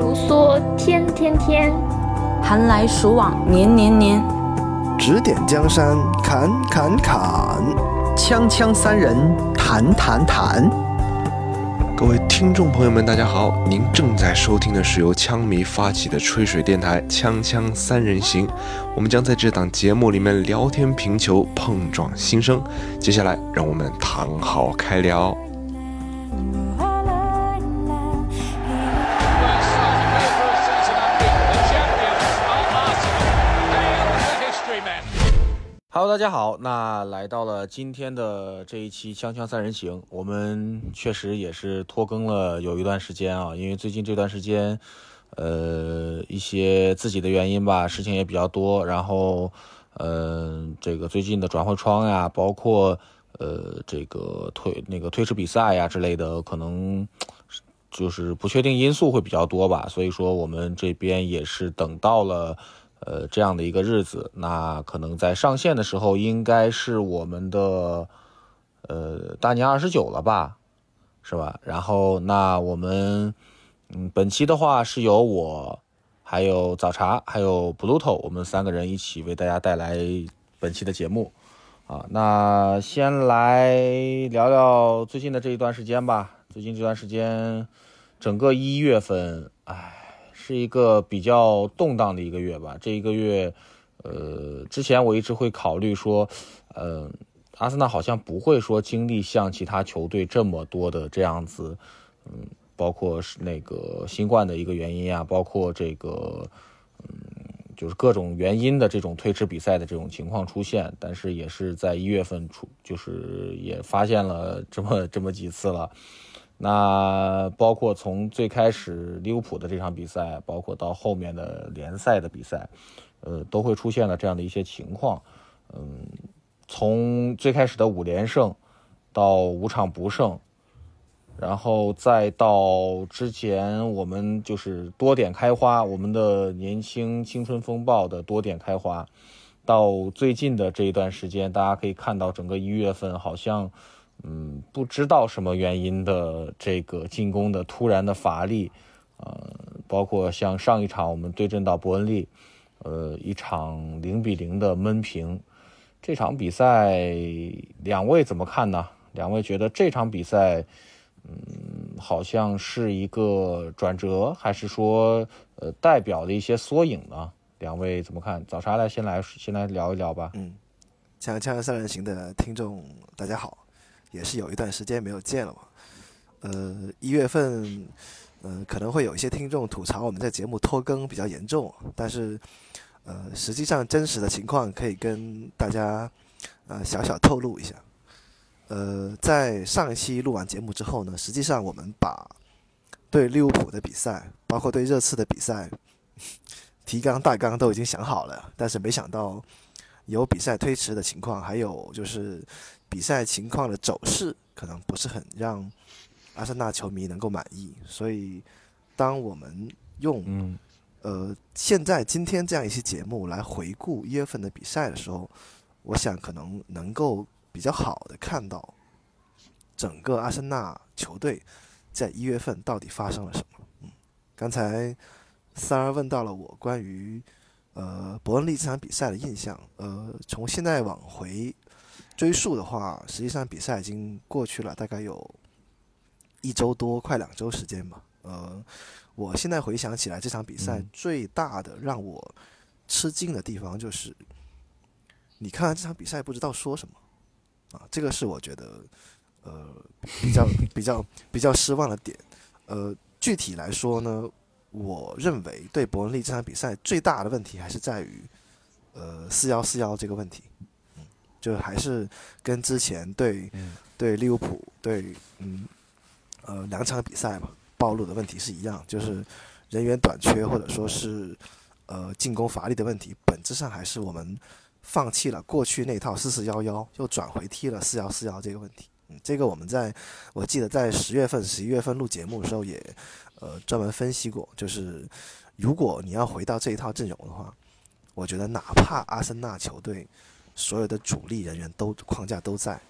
如梭，天天天；寒来暑往，年年年。指点江山，砍砍砍；锵锵三人，谈谈谈。各位听众朋友们，大家好！您正在收听的是由枪迷发起的吹水电台《锵锵三人行》，我们将在这档节目里面聊天评球，碰撞心声。接下来，让我们躺好开聊。Hello，大家好，那来到了今天的这一期《锵锵三人行》，我们确实也是拖更了有一段时间啊，因为最近这段时间，呃，一些自己的原因吧，事情也比较多，然后，呃，这个最近的转会窗呀，包括呃这个推那个推迟比赛呀之类的，可能就是不确定因素会比较多吧，所以说我们这边也是等到了。呃，这样的一个日子，那可能在上线的时候，应该是我们的呃大年二十九了吧，是吧？然后那我们嗯本期的话是由我还有早茶还有 Bluto 我们三个人一起为大家带来本期的节目啊。那先来聊聊最近的这一段时间吧。最近这段时间，整个一月份，唉。是一个比较动荡的一个月吧。这一个月，呃，之前我一直会考虑说，呃，阿森纳好像不会说经历像其他球队这么多的这样子，嗯，包括是那个新冠的一个原因啊，包括这个，嗯，就是各种原因的这种推迟比赛的这种情况出现。但是也是在一月份出，就是也发现了这么这么几次了。那包括从最开始利物浦的这场比赛，包括到后面的联赛的比赛，呃，都会出现了这样的一些情况。嗯，从最开始的五连胜，到五场不胜，然后再到之前我们就是多点开花，我们的年轻青春风暴的多点开花，到最近的这一段时间，大家可以看到整个一月份好像。嗯，不知道什么原因的这个进攻的突然的乏力，呃，包括像上一场我们对阵到伯恩利，呃，一场零比零的闷平，这场比赛两位怎么看呢？两位觉得这场比赛，嗯，好像是一个转折，还是说呃代表的一些缩影呢？两位怎么看？早茶来先来先来聊一聊吧。嗯，锵锵三人行的听众大家好。也是有一段时间没有见了嘛，呃，一月份，呃，可能会有一些听众吐槽我们在节目拖更比较严重，但是，呃，实际上真实的情况可以跟大家，呃，小小透露一下，呃，在上一期录完节目之后呢，实际上我们把对利物浦的比赛，包括对热刺的比赛，提纲大纲都已经想好了，但是没想到有比赛推迟的情况，还有就是。比赛情况的走势可能不是很让阿森纳球迷能够满意，所以当我们用呃现在今天这样一期节目来回顾一月份的比赛的时候，我想可能能够比较好的看到整个阿森纳球队在一月份到底发生了什么。嗯，刚才三儿问到了我关于呃伯恩利这场比赛的印象，呃，从现在往回。追溯的话，实际上比赛已经过去了，大概有一周多，快两周时间吧。呃，我现在回想起来，这场比赛最大的让我吃惊的地方就是，你看完这场比赛不知道说什么啊，这个是我觉得呃比较 比较比较失望的点。呃，具体来说呢，我认为对伯恩利这场比赛最大的问题还是在于呃四幺四幺这个问题。就还是跟之前对对利物浦对嗯呃两场比赛嘛暴露的问题是一样，就是人员短缺或者说是呃进攻乏力的问题，本质上还是我们放弃了过去那套四四幺幺，又转回踢了四幺四幺这个问题。嗯，这个我们在我记得在十月份、十一月份录节目的时候也呃专门分析过，就是如果你要回到这一套阵容的话，我觉得哪怕阿森纳球队。所有的主力人员都框架都在，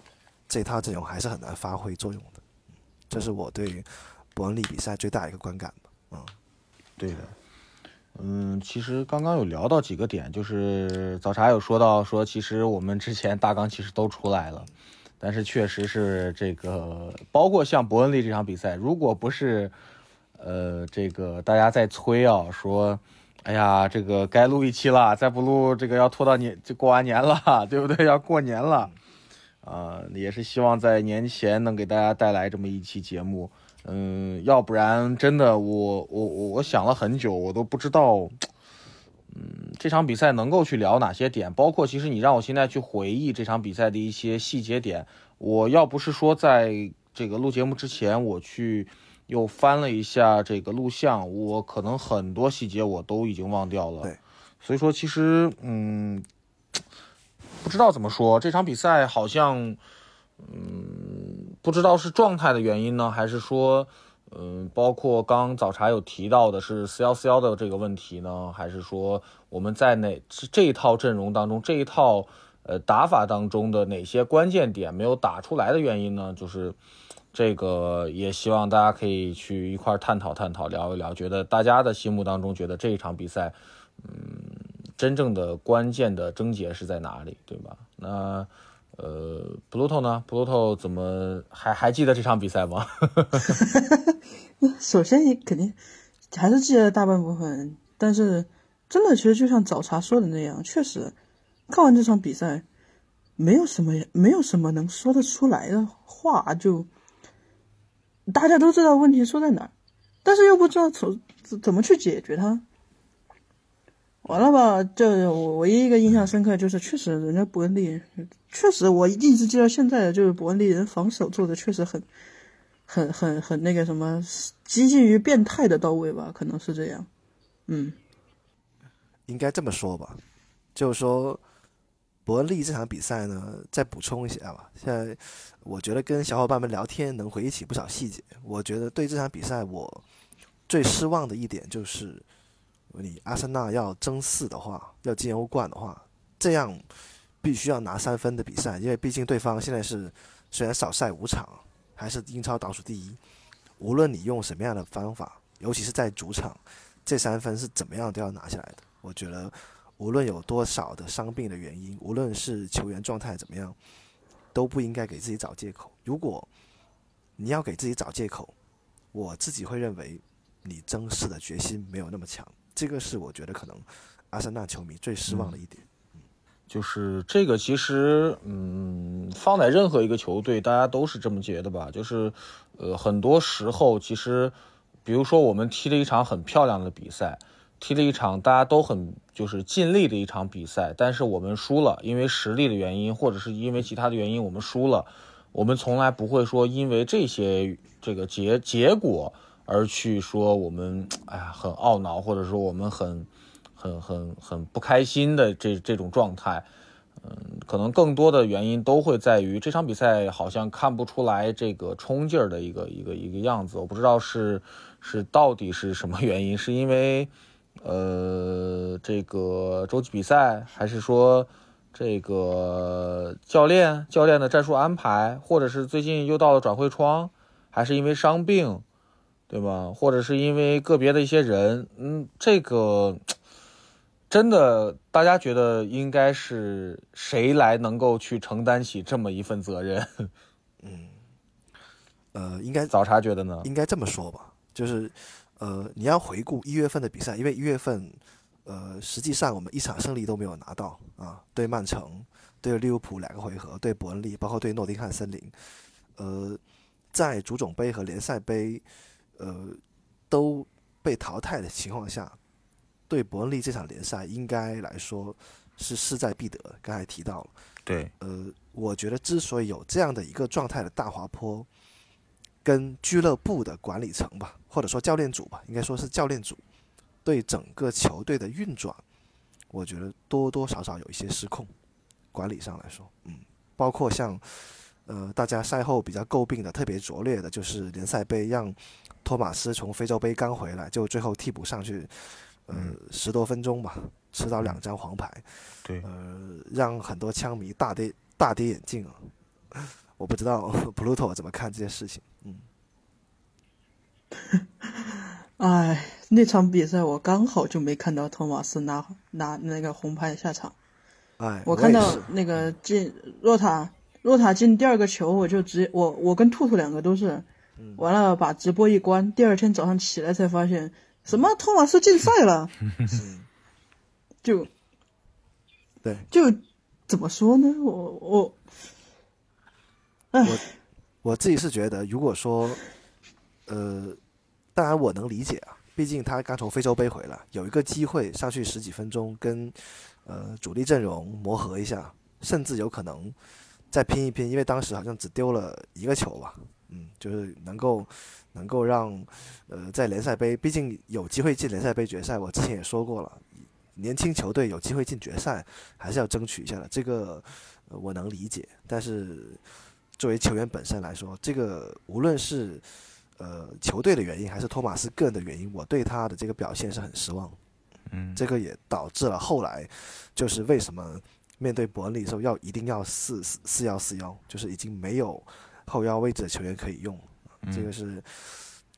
这套阵容还是很难发挥作用的。这是我对伯恩利比赛最大一个观感吧。嗯，对的。嗯，其实刚刚有聊到几个点，就是早茶有说到说，其实我们之前大纲其实都出来了，但是确实是这个，包括像伯恩利这场比赛，如果不是呃这个大家在催啊，说，哎呀，这个该录一期了，再不录这个要拖到年就过完年了，对不对？要过年了，啊，也是希望在年前能给大家带来这么一期节目。嗯，要不然真的，我我我我想了很久，我都不知道，嗯，这场比赛能够去聊哪些点，包括其实你让我现在去回忆这场比赛的一些细节点，我要不是说在这个录节目之前，我去又翻了一下这个录像，我可能很多细节我都已经忘掉了。对，所以说其实嗯，不知道怎么说，这场比赛好像。嗯，不知道是状态的原因呢，还是说，嗯，包括刚早茶有提到的是四幺四幺的这个问题呢，还是说我们在哪这一套阵容当中，这一套呃打法当中的哪些关键点没有打出来的原因呢？就是这个也希望大家可以去一块探讨探讨，聊一聊，觉得大家的心目当中觉得这一场比赛，嗯，真正的关键的症结是在哪里，对吧？那。呃，Pluto 呢？Pluto 怎么还还记得这场比赛吗？首先，你肯定还是记得大半部分，但是真的，其实就像早茶说的那样，确实看完这场比赛，没有什么，没有什么能说得出来的话，就大家都知道问题出在哪儿，但是又不知道从怎怎么去解决它。完了吧？就我唯一一个印象深刻就是，确实人家伯恩利，确实我一直记到现在的，就是伯恩利人防守做的确实很，很很很那个什么，接近于变态的到位吧？可能是这样。嗯，应该这么说吧，就是说伯利这场比赛呢，再补充一下吧。现在我觉得跟小伙伴们聊天能回忆起不少细节。我觉得对这场比赛我最失望的一点就是。你阿森纳要争四的话，要进欧冠的话，这样必须要拿三分的比赛，因为毕竟对方现在是虽然少赛五场，还是英超倒数第一。无论你用什么样的方法，尤其是在主场，这三分是怎么样都要拿下来的。我觉得，无论有多少的伤病的原因，无论是球员状态怎么样，都不应该给自己找借口。如果你要给自己找借口，我自己会认为你争四的决心没有那么强。这个是我觉得可能阿森纳球迷最失望的一点，就是这个其实，嗯，放在任何一个球队，大家都是这么觉得吧？就是，呃，很多时候其实，比如说我们踢了一场很漂亮的比赛，踢了一场大家都很就是尽力的一场比赛，但是我们输了，因为实力的原因，或者是因为其他的原因，我们输了，我们从来不会说因为这些这个结结果。而去说我们哎呀很懊恼，或者说我们很很很很不开心的这这种状态，嗯，可能更多的原因都会在于这场比赛好像看不出来这个冲劲儿的一个一个一个样子。我不知道是是到底是什么原因，是因为呃这个洲际比赛，还是说这个教练教练的战术安排，或者是最近又到了转会窗，还是因为伤病？对吧？或者是因为个别的一些人，嗯，这个真的，大家觉得应该是谁来能够去承担起这么一份责任？嗯，呃，应该早茶觉得呢？应该这么说吧，就是，呃，你要回顾一月份的比赛，因为一月份，呃，实际上我们一场胜利都没有拿到啊，对曼城，对利物浦两个回合，对伯恩利，包括对诺丁汉森林，呃，在足总杯和联赛杯。呃，都被淘汰的情况下，对伯恩利这场联赛应该来说是势在必得。刚才提到了，对，呃，我觉得之所以有这样的一个状态的大滑坡，跟俱乐部的管理层吧，或者说教练组吧，应该说是教练组对整个球队的运转，我觉得多多少少有一些失控。管理上来说，嗯，包括像呃大家赛后比较诟病的特别拙劣的，就是联赛杯让。托马斯从非洲杯刚回来，就最后替补上去，呃，十多分钟吧，吃到两张黄牌，对，呃，让很多枪迷大跌大跌眼镜啊！我不知道 Pluto 怎么看这件事情，嗯，哎，那场比赛我刚好就没看到托马斯拿拿那个红牌下场。哎，我看到那个进若塔若塔进第二个球，我就直接我我跟兔兔两个都是，嗯。完了把直播一关，第二天早上起来才发现什么托马斯禁赛了，就对。就怎么说呢？我我我自己是觉得，如果说，呃，当然我能理解啊，毕竟他刚从非洲杯回来，有一个机会上去十几分钟跟呃主力阵容磨合一下，甚至有可能再拼一拼，因为当时好像只丢了一个球吧，嗯，就是能够能够让呃在联赛杯，毕竟有机会进联赛杯决赛，我之前也说过了，年轻球队有机会进决赛还是要争取一下的，这个、我能理解，但是。作为球员本身来说，这个无论是呃球队的原因，还是托马斯个人的原因，我对他的这个表现是很失望。嗯，这个也导致了后来就是为什么面对伯恩利的时候要一定要四四四幺四幺，就是已经没有后腰位置的球员可以用。这个是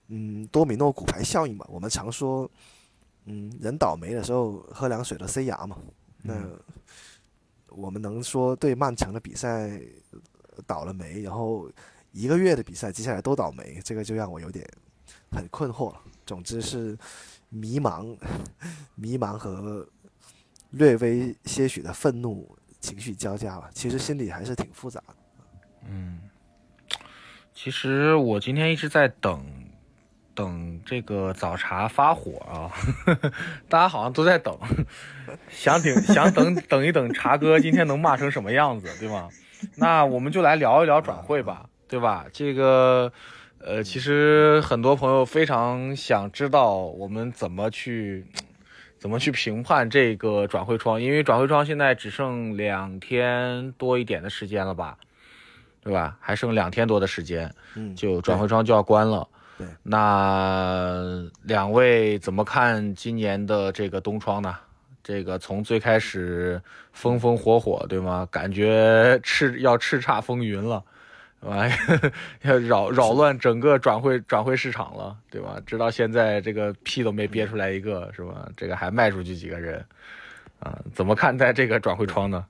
嗯多米诺骨牌效应吧？我们常说，嗯人倒霉的时候喝凉水都塞牙嘛。那我们能说对曼城的比赛倒了霉，然后一个月的比赛接下来都倒霉，这个就让我有点很困惑了。总之是迷茫、迷茫和略微些许的愤怒情绪交加吧。其实心里还是挺复杂的。嗯其实我今天一直在等，等这个早茶发火啊呵呵，大家好像都在等，想等 想等等一等茶哥今天能骂成什么样子，对吗？那我们就来聊一聊转会吧，对吧？这个，呃，其实很多朋友非常想知道我们怎么去。怎么去评判这个转会窗？因为转会窗现在只剩两天多一点的时间了吧，对吧？还剩两天多的时间，嗯，就转会窗就要关了。对，那两位怎么看今年的这个冬窗呢？这个从最开始风风火火，对吗？感觉叱要叱咤风云了，对吧？要扰扰乱整个转会转会市场了，对吧？直到现在这个屁都没憋出来一个，是吧？这个还卖出去几个人，啊？怎么看待这个转会窗呢？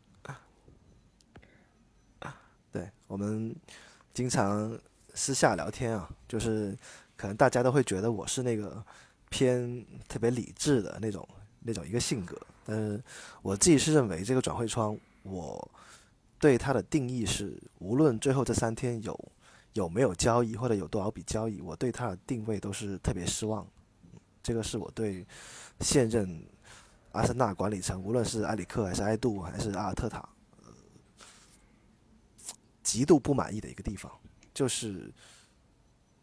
对我们经常私下聊天啊，就是可能大家都会觉得我是那个偏特别理智的那种那种一个性格，但是我自己是认为这个转会窗，我对它的定义是，无论最后这三天有有没有交易或者有多少笔交易，我对它的定位都是特别失望。这个是我对现任阿森纳管理层，无论是埃里克还是埃杜还是阿尔特塔，极度不满意的一个地方，就是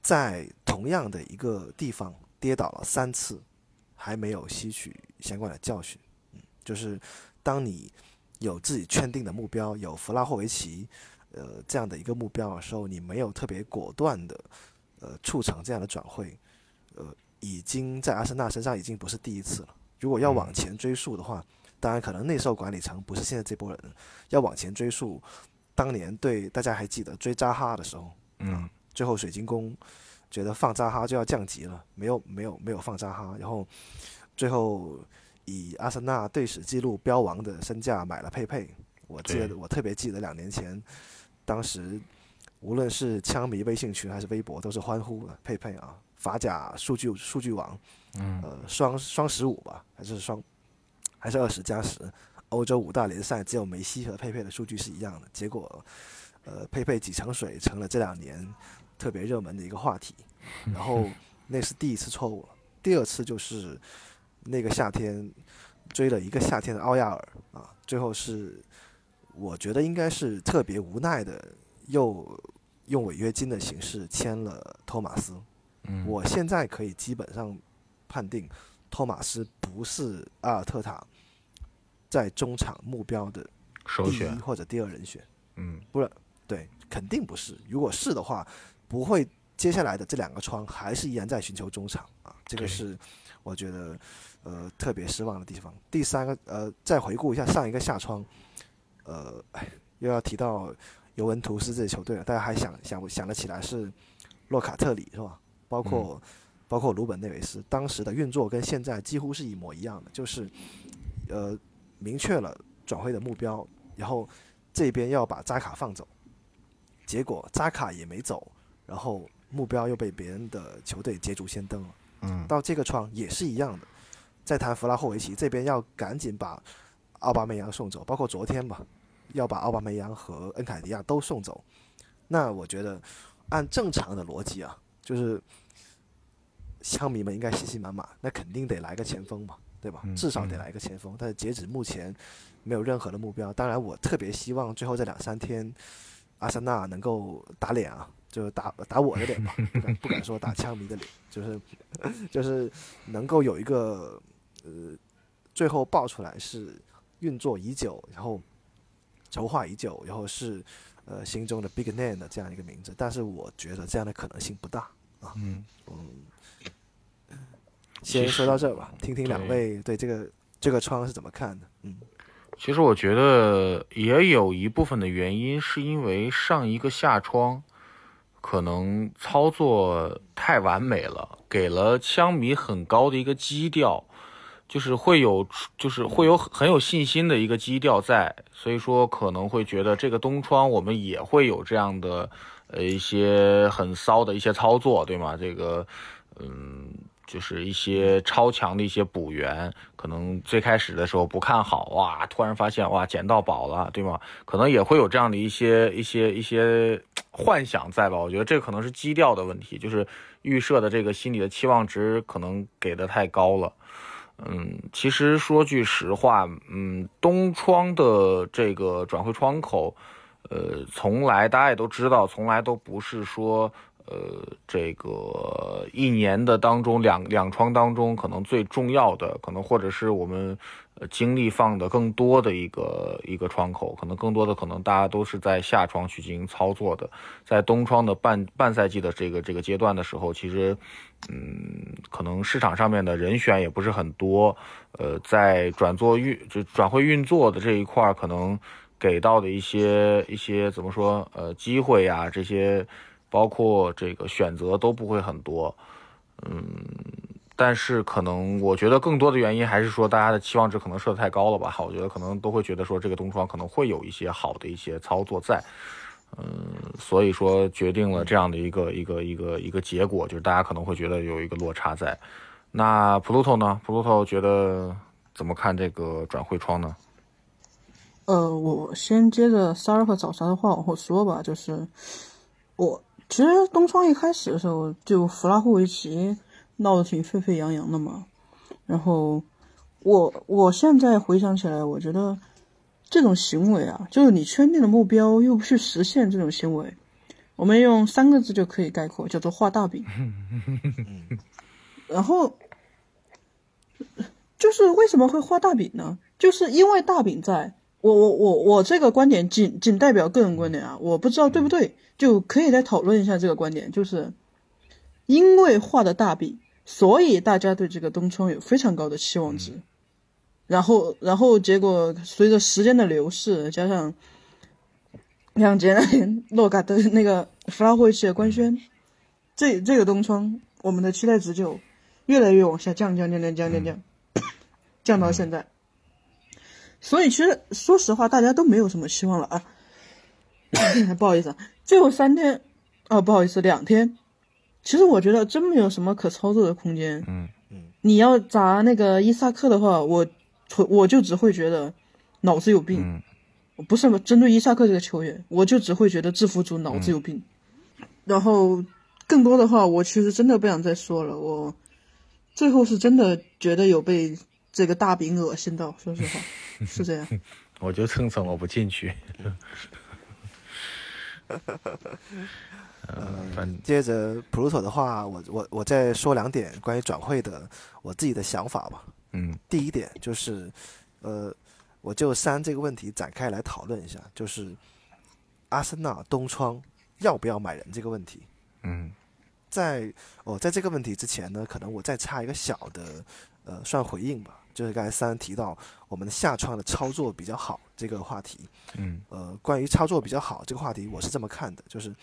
在同样的一个地方跌倒了三次，还没有吸取相关的教训。嗯，就是当你有自己圈定的目标，有弗拉霍维奇，呃这样的一个目标的时候，你没有特别果断的，呃促成这样的转会，呃，已经在阿森纳身上已经不是第一次了。如果要往前追溯的话，当然可能那时候管理层不是现在这波人，要往前追溯。当年对大家还记得追扎哈的时候，嗯，最后水晶宫觉得放扎哈就要降级了，没有没有没有放扎哈，然后最后以阿森纳队史纪录标王的身价买了佩佩。我记得我特别记得两年前，当时无论是枪迷微信群还是微博都是欢呼的佩佩啊，法甲数据数据王，嗯呃双双十五吧，还是双还是二十加十。欧洲五大联赛只有梅西和佩佩的数据是一样的，结果，呃，佩佩几成水成了这两年特别热门的一个话题。然后那是第一次错误了，第二次就是那个夏天追了一个夏天的奥亚尔啊，最后是我觉得应该是特别无奈的，又用违约金的形式签了托马斯。嗯。我现在可以基本上判定托马斯不是阿尔特塔在中场目标的首选，或者第二人选，嗯。对，肯定不是。如果是的话，不会接下来的这两个窗还是依然在寻求中场啊，这个是我觉得呃特别失望的地方。第三个呃，再回顾一下上一个夏窗，呃，哎 又要提到尤文图斯这支球队了，大家还想想想得起来是洛卡特里是吧？包括包括鲁本内维斯当时的运作跟现在几乎是一模一样的，就是呃明确了转会的目标，然后这边要把扎卡放走，结果扎卡也没走，然后目标又被别人的球队捷足先登了。嗯到这个窗也是一样的，在谈弗拉霍维奇这边要赶紧把奥巴梅扬送走，包括昨天吧，要把奥巴梅扬和恩凯迪亚都送走。那我觉得按正常的逻辑啊，就是枪迷们应该信心满满，那肯定得来个前锋嘛，对吧？嗯至少得来个前锋。但是截止目前没有任何的目标。当然，我特别希望最后这两三天，阿森纳能够打脸啊，就打 打我的脸吧，不敢不敢说打枪迷的脸，就是 就是能够有一个呃，最后爆出来是运作已久，然后筹划已久，然后是呃心中的 big name 的这样一个名字，但是我觉得这样的可能性不大啊。嗯先说到这儿吧，听听两位对这个这个窗是怎么看的？嗯其实我觉得也有一部分的原因是因为上一个下窗可能操作太完美了，给了枪迷很高的一个基调，就是会有就是会有很有信心的一个基调在，所以说可能会觉得这个东窗我们也会有这样的呃一些很骚的一些操作，对吗？这个嗯。就是一些超强的一些补员，可能最开始的时候不看好，哇，突然发现哇捡到宝了，对吗？可能也会有这样的一些一些一些幻想在吧？我觉得这可能是基调的问题，就是预设的这个心理的期望值可能给的太高了。嗯，其实说句实话，嗯，东窗的这个转会窗口，呃，从来大家也都知道，从来都不是说。呃，这个一年的当中，两两窗当中，可能最重要的，可能或者是我们呃精力放的更多的一个一个窗口，可能更多的可能大家都是在夏窗去进行操作的，在冬窗的半半赛季的这个这个阶段的时候，其实，嗯，可能市场上面的人选也不是很多，呃，在转做运就转会运作的这一块儿，可能给到的一些一些怎么说，呃，机会呀这些。包括这个选择都不会很多，嗯，但是可能我觉得更多的原因还是说大家的期望值可能设的太高了吧？我觉得可能都会觉得说这个东窗可能会有一些好的一些操作在，嗯，所以说决定了这样的一个一个一个一个结果，就是大家可能会觉得有一个落差在。那 Pluto 呢？Pluto 觉得怎么看这个转会窗呢？呃，我先接着萨尔和早茶的话往后说吧，就是我。其实东窗一开始的时候，就弗拉霍维奇闹得挺沸沸扬扬的嘛。然后我我现在回想起来，我觉得这种行为啊，就是你圈定的目标又不去实现这种行为，我们用三个字就可以概括，叫做画大饼。然后就是为什么会画大饼呢？就是因为大饼在。我我我我这个观点仅仅代表个人观点啊，我不知道对不对，就可以再讨论一下这个观点。就是因为画的大饼，所以大家对这个东窗有非常高的期望值。然后然后结果随着时间的流逝，加上两年洛嘎的那个弗拉霍维奇的官宣，这这个东窗我们的期待值就越来越往下降降降降降降降，降到现在。所以其实说实话，大家都没有什么希望了啊。不好意思，啊，最后三天，哦，不好意思，两天。其实我觉得真没有什么可操作的空间。嗯嗯。你要砸那个伊萨克的话，我我就只会觉得脑子有病。嗯。我不是针对伊萨克这个球员，我就只会觉得制服组脑子有病。嗯、然后更多的话，我其实真的不想再说了。我最后是真的觉得有被这个大饼恶心到，说实话。是这样，我就蹭蹭我不进去。嗯，接着普鲁托的话，我我我再说两点关于转会的我自己的想法吧。嗯，第一点就是，呃，我就三这个问题展开来讨论一下，就是阿森纳东窗要不要买人这个问题。嗯，在哦，在这个问题之前呢，可能我再插一个小的呃，算回应吧。就是刚才三提到我们的下窗的操作比较好这个话题，嗯，呃，关于操作比较好这个话题，我是这么看的，就是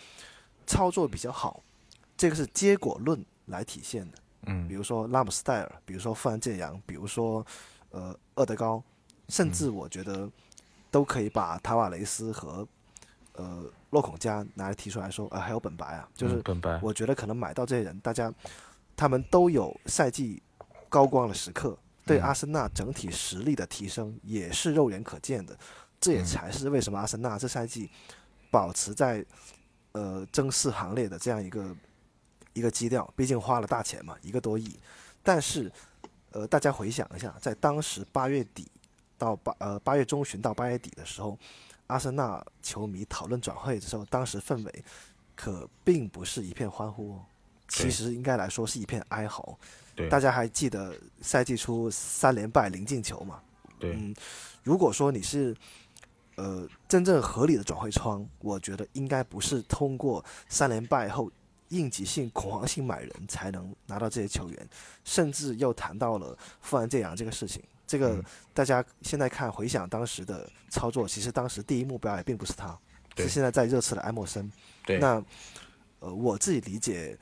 操作比较好，这个是结果论来体现的，嗯。比如说拉姆斯戴尔，比如说富兰健洋，比如说呃厄德高，甚至我觉得都可以把塔瓦雷斯和呃洛孔加拿来提出来说，呃还有本白啊，就是嗯本白，我觉得可能买到这些人，大家他们都有赛季高光的时刻，对嗯阿森纳整体实力的提升也是肉眼可见的。这也嗯才是为什么阿森纳这赛季保持在呃争四行列的这样一个一个基调。毕竟花了大钱嘛，一个多亿。但是呃，大家回想一下，在当时八月底到八呃八月中旬到八月底的时候，阿森纳球迷讨论转会的时候，当时氛围可并不是一片欢呼哦，其实应该来说是一片哀嚎。对大家还记得赛季初三连败零进球嘛？对，嗯，如果说你是呃真正合理的转会窗，我觉得应该不是通过三连败后应急性、恐慌性买人才能拿到这些球员，甚至又谈到了富安健洋这个事情。这个嗯大家现在看回想当时的操作，其实当时第一目标也并不是他，对是现在在热刺的埃默森。对，那呃，我自己理解，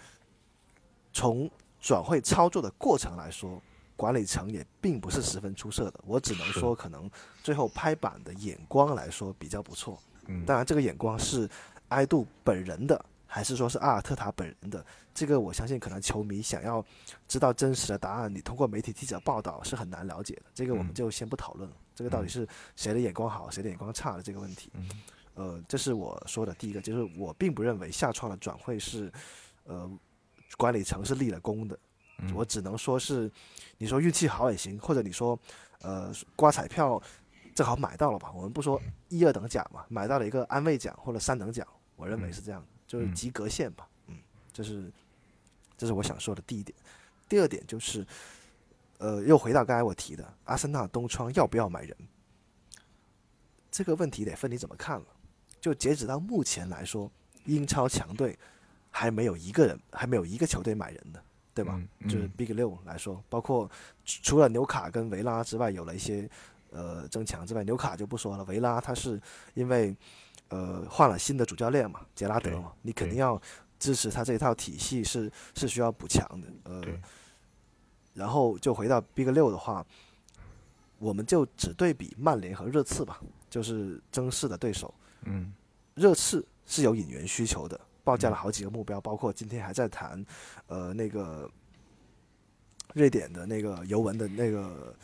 从转会操作的过程来说，管理层也并不是十分出色的。我只能说，可能最后拍板的眼光来说比较不错。嗯当然，这个眼光是埃杜本人的，还是说是阿尔特塔本人的？这个我相信，可能球迷想要知道真实的答案，你通过媒体记者报道是很难了解的。这个我们嗯就先不讨论了。这个到底是谁的眼光好，谁的眼光差的这个问题。嗯呃，这是我说的第一个，就是我并不认为下窗的转会是，呃，管理层是立了功的。嗯我只能说是，你说运气好也行，或者你说，呃，刮彩票正好买到了吧？我们不说一二等奖嘛，买到了一个安慰奖或者三等奖，我认为嗯是这样的，就是嗯及格线吧。嗯，这是这是我想说的第一点。第二点就是，呃，又回到刚才我提的，阿森纳东窗要不要买人？这个问题得分你怎么看了。就截止到目前来说，英超强队还没有一个人，还没有一个球队买人的，对吧？嗯就是嗯 Big 六来说，包括除除了纽卡跟维拉之外，有了一些呃增强之外，纽卡就不说了。维拉他是因为呃换了新的主教练嘛，杰拉德嘛，你肯定要支持他这一套体系是是需要补强的。呃，然后就回到 Big 六的话，我们就只对比曼联和热刺吧，就是争四的对手。嗯热刺是有引援需求的，报价了好几个目标，包括今天还在谈，呃，那个瑞典的那个尤文的那个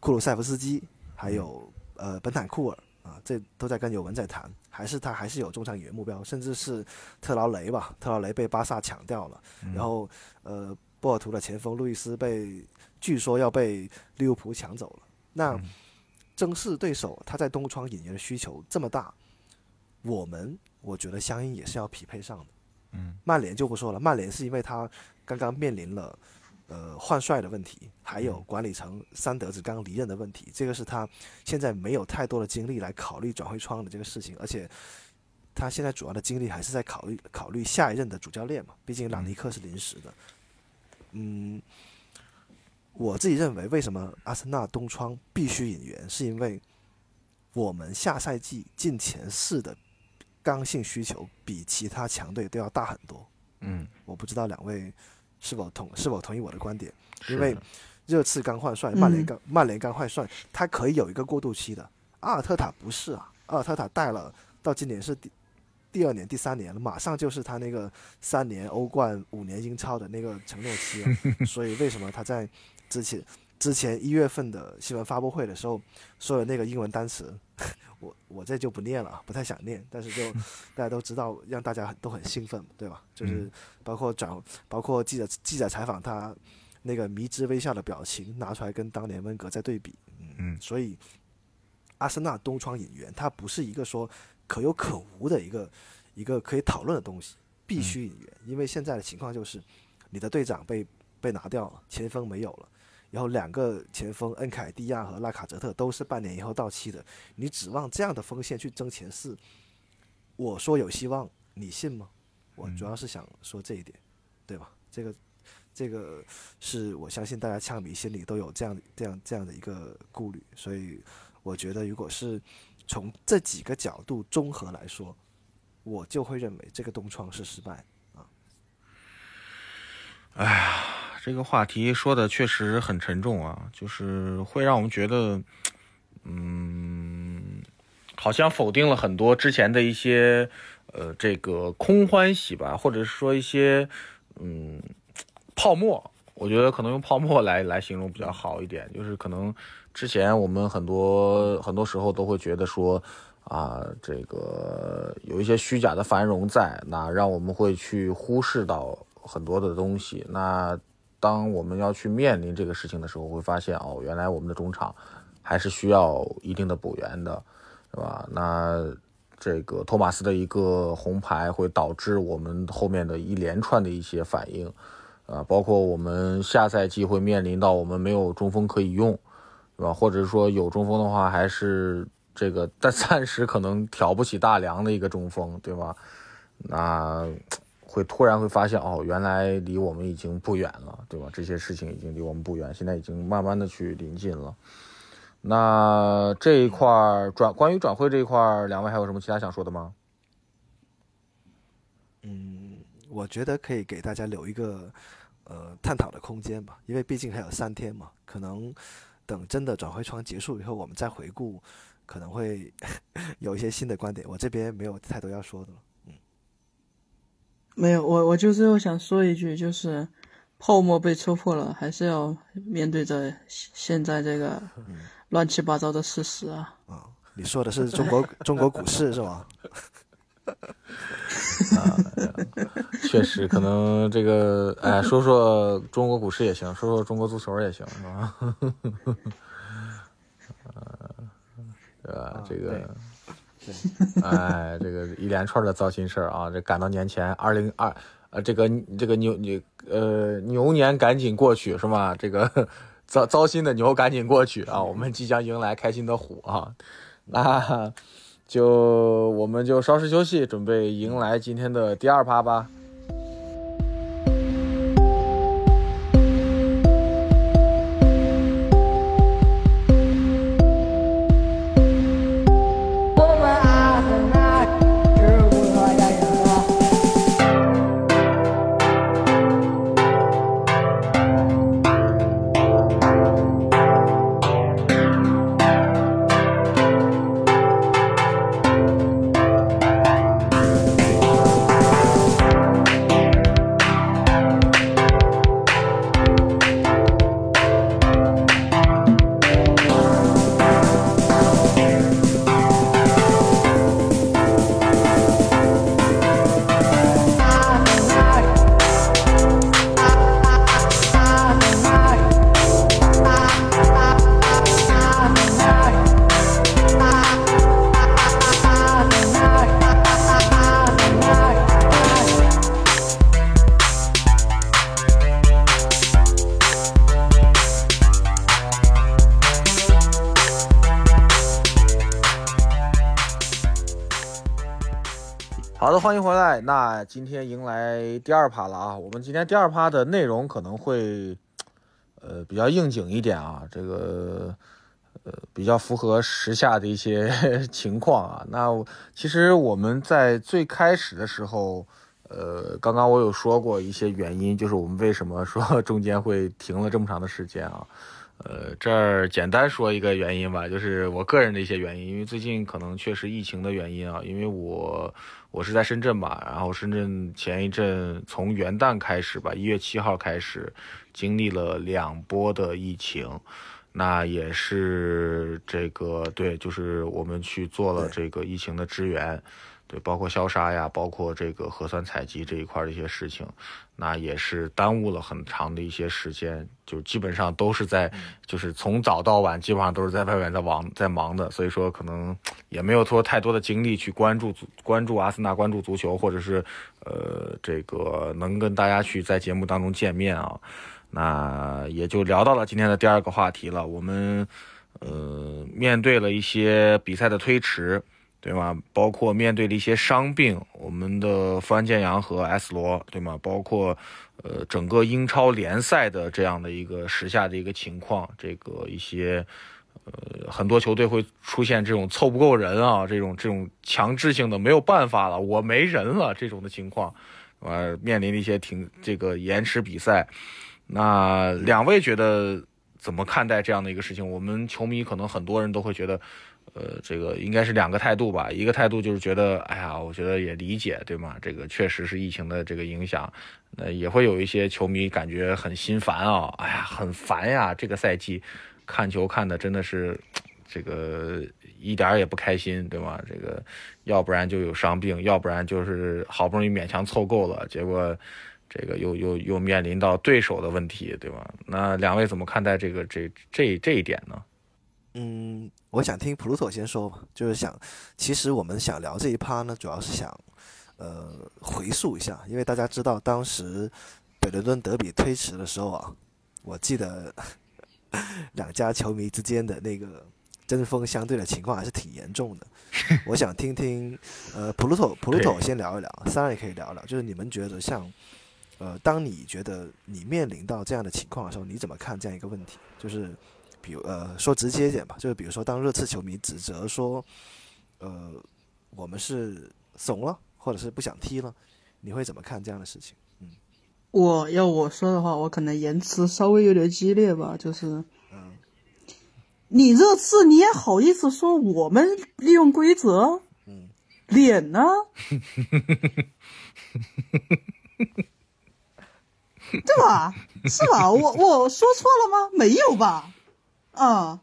库鲁塞夫斯基，还有呃本坦库尔啊，这都在跟尤文在谈，还是他还是有中场引援目标，甚至是特劳雷吧，特劳雷被巴萨抢掉了，然后呃波尔图的前锋路易斯被据说要被利物浦抢走了，那。嗯。争四对手他在东窗引援的需求这么大，我们我觉得相应也是要匹配上的。嗯，曼联就不说了，曼联是因为他刚刚面临了呃换帅的问题，还有管理层三德子刚离任的问题，这个是他现在没有太多的精力来考虑转会窗的这个事情，而且他现在主要的精力还是在考虑考虑下一任的主教练嘛，毕竟朗尼克是临时的。嗯，我自己认为，为什么阿森纳东窗必须引援，是因为我们下赛季进前四的刚性需求比其他强队都要大很多。嗯，我不知道两位是否同是否同意我的观点，因为热刺刚换帅，曼联嗯刚、曼联刚换帅，他可以有一个过渡期的。阿尔特塔不是啊，阿尔特塔带了到今年是第第二年、第三年了，马上就是他那个三年欧冠、五年英超的那个承诺期了。所以为什么他在之前之前一月份的新闻发布会的时候说的那个英文单词，我我这就不念了，不太想念，但是就 大家都知道，让大家很都很兴奋，对吧？就是嗯包括转，包括记者记者采访他那个迷之微笑的表情拿出来跟当年温格在对比，嗯，嗯所以阿森纳东窗引援，它不是一个说可有可无的一个一个可以讨论的东西，必须引援，因为现在的情况就是你的队长被被拿掉了，前锋没有了。然后两个前锋恩凯蒂亚和拉卡泽特都是半年以后到期的，你指望这样的锋线去争前四，我说有希望，你信吗？我主要是想说这一点，对吧？这个这个是我相信大家枪迷心里都有这样这样这样的一个顾虑，所以我觉得如果是从这几个角度综合来说，我就会认为这个东窗是失败。这个话题说的确实很沉重啊，就是会让我们觉得，嗯，好像否定了很多之前的一些，呃，这个空欢喜吧，或者说一些，嗯，泡沫。我觉得可能用泡沫来来形容比较好一点，就是可能之前我们很多很多时候都会觉得说，啊，这个有一些虚假的繁荣在，那让我们会去忽视到很多的东西。那当我们要去面临这个事情的时候，会发现哦，原来我们的中场还是需要一定的补员的，是吧？那这个托马斯的一个红牌会导致我们后面的一连串的一些反应。啊，包括我们下赛季会面临到我们没有中锋可以用，对吧？或者说有中锋的话，还是这个但 暂时可能挑不起大梁的一个中锋，对吧？那会突然会发现，哦，原来离我们已经不远了，对吧？这些事情已经离我们不远，现在已经慢慢的去临近了。那这一块转关于转会这一块，两位还有什么其他想说的吗？嗯。我觉得可以给大家留一个呃探讨的空间吧，因为毕竟还有三天嘛，可能等真的转会窗结束以后，我们再回顾，可能会 有一些新的观点。我这边没有太多要说的了，没有，我我就最后想说一句，就是泡沫被戳破了，还是要面对着现在这个乱七八糟的事实啊。啊，你说的是中国 中国股市是吧？啊，确实，可能这个，哎，说说中国股市也行，说说中国足球也行，是吧？对 吧？这个，哎，这个一连串的糟心事儿啊！这赶到年前，二零二，呃，这个这个牛牛呃牛年赶紧过去，是吗？这个 糟糟心的牛赶紧过去啊！我们即将迎来开心的虎啊！那。就我们就稍事休息，准备迎来今天的第二趴吧。第二趴了啊！我们今天第二趴的内容可能会，呃，比较应景一点啊，这个，呃，比较符合时下的一些 情况啊。那其实我们在最开始的时候，呃，刚刚我有说过一些原因，就是我们为什么说中间会停了这么长的时间啊。呃，这儿简单说一个原因吧，就是我个人的一些原因，因为最近可能确实疫情的原因啊，因为我我是在深圳嘛，然后深圳前一阵从元旦开始吧，一月七号开始经历了两波的疫情，那也是这个对，就是我们去做了这个疫情的支援。对，包括消杀呀，包括这个核酸采集这一块的一些事情，那也是耽误了很长的一些时间，就基本上都是在，就是从早到晚，基本上都是在外面在忙在忙的，所以说可能也没有说太多的精力去关注足关注阿森纳，关注足球，或者是呃这个能跟大家去在节目当中见面啊，那也就聊到了今天的第二个话题了，我们呃面对了一些比赛的推迟。对吗？包括面对的一些伤病，我们的范建阳和 S 罗，对吗？包括，呃，整个英超联赛的这样的一个时下的一个情况，这个一些，呃，很多球队会出现这种凑不够人啊，这种这种强制性的没有办法了，我没人了这种的情况，呃，面临的一些停这个延迟比赛。那两位觉得怎么看待这样的一个事情？我们球迷可能很多人都会觉得，呃，这个应该是两个态度吧。一个态度就是觉得，哎呀，我觉得也理解，对吗？这个确实是疫情的这个影响，那也会有一些球迷感觉很心烦啊，哎呀，很烦呀，这个赛季看球看的真的是这个一点儿也不开心，对吗？这个要不然就有伤病，要不然就是好不容易勉强凑够了，结果。这个又又又面临到对手的问题，对吧？那两位怎么看待这个这这这一点呢？嗯，我想听普鲁托先说吧。就是想，其实我们想聊这一趴呢，主要是想，呃，回溯一下，因为大家知道当时北伦敦德比推迟的时候啊，我记得 两家球迷之间的那个针锋相对的情况还是挺严重的。我想听听，呃，普鲁托普鲁托先聊一聊，三人也可以聊聊，就是你们觉得像。呃，当你觉得你面临到这样的情况的时候，你怎么看这样一个问题？就是，比如呃，说直接一点吧，就是比如说，当热刺球迷指责说，呃，我们是怂了，或者是不想踢了，你会怎么看这样的事情？嗯，我要我说的话，我可能言辞稍微有点激烈吧，就是，嗯，你热刺你也好意思说我们利用规则？嗯，脸呢？对吧？是吧？我我说错了吗？没有吧？啊，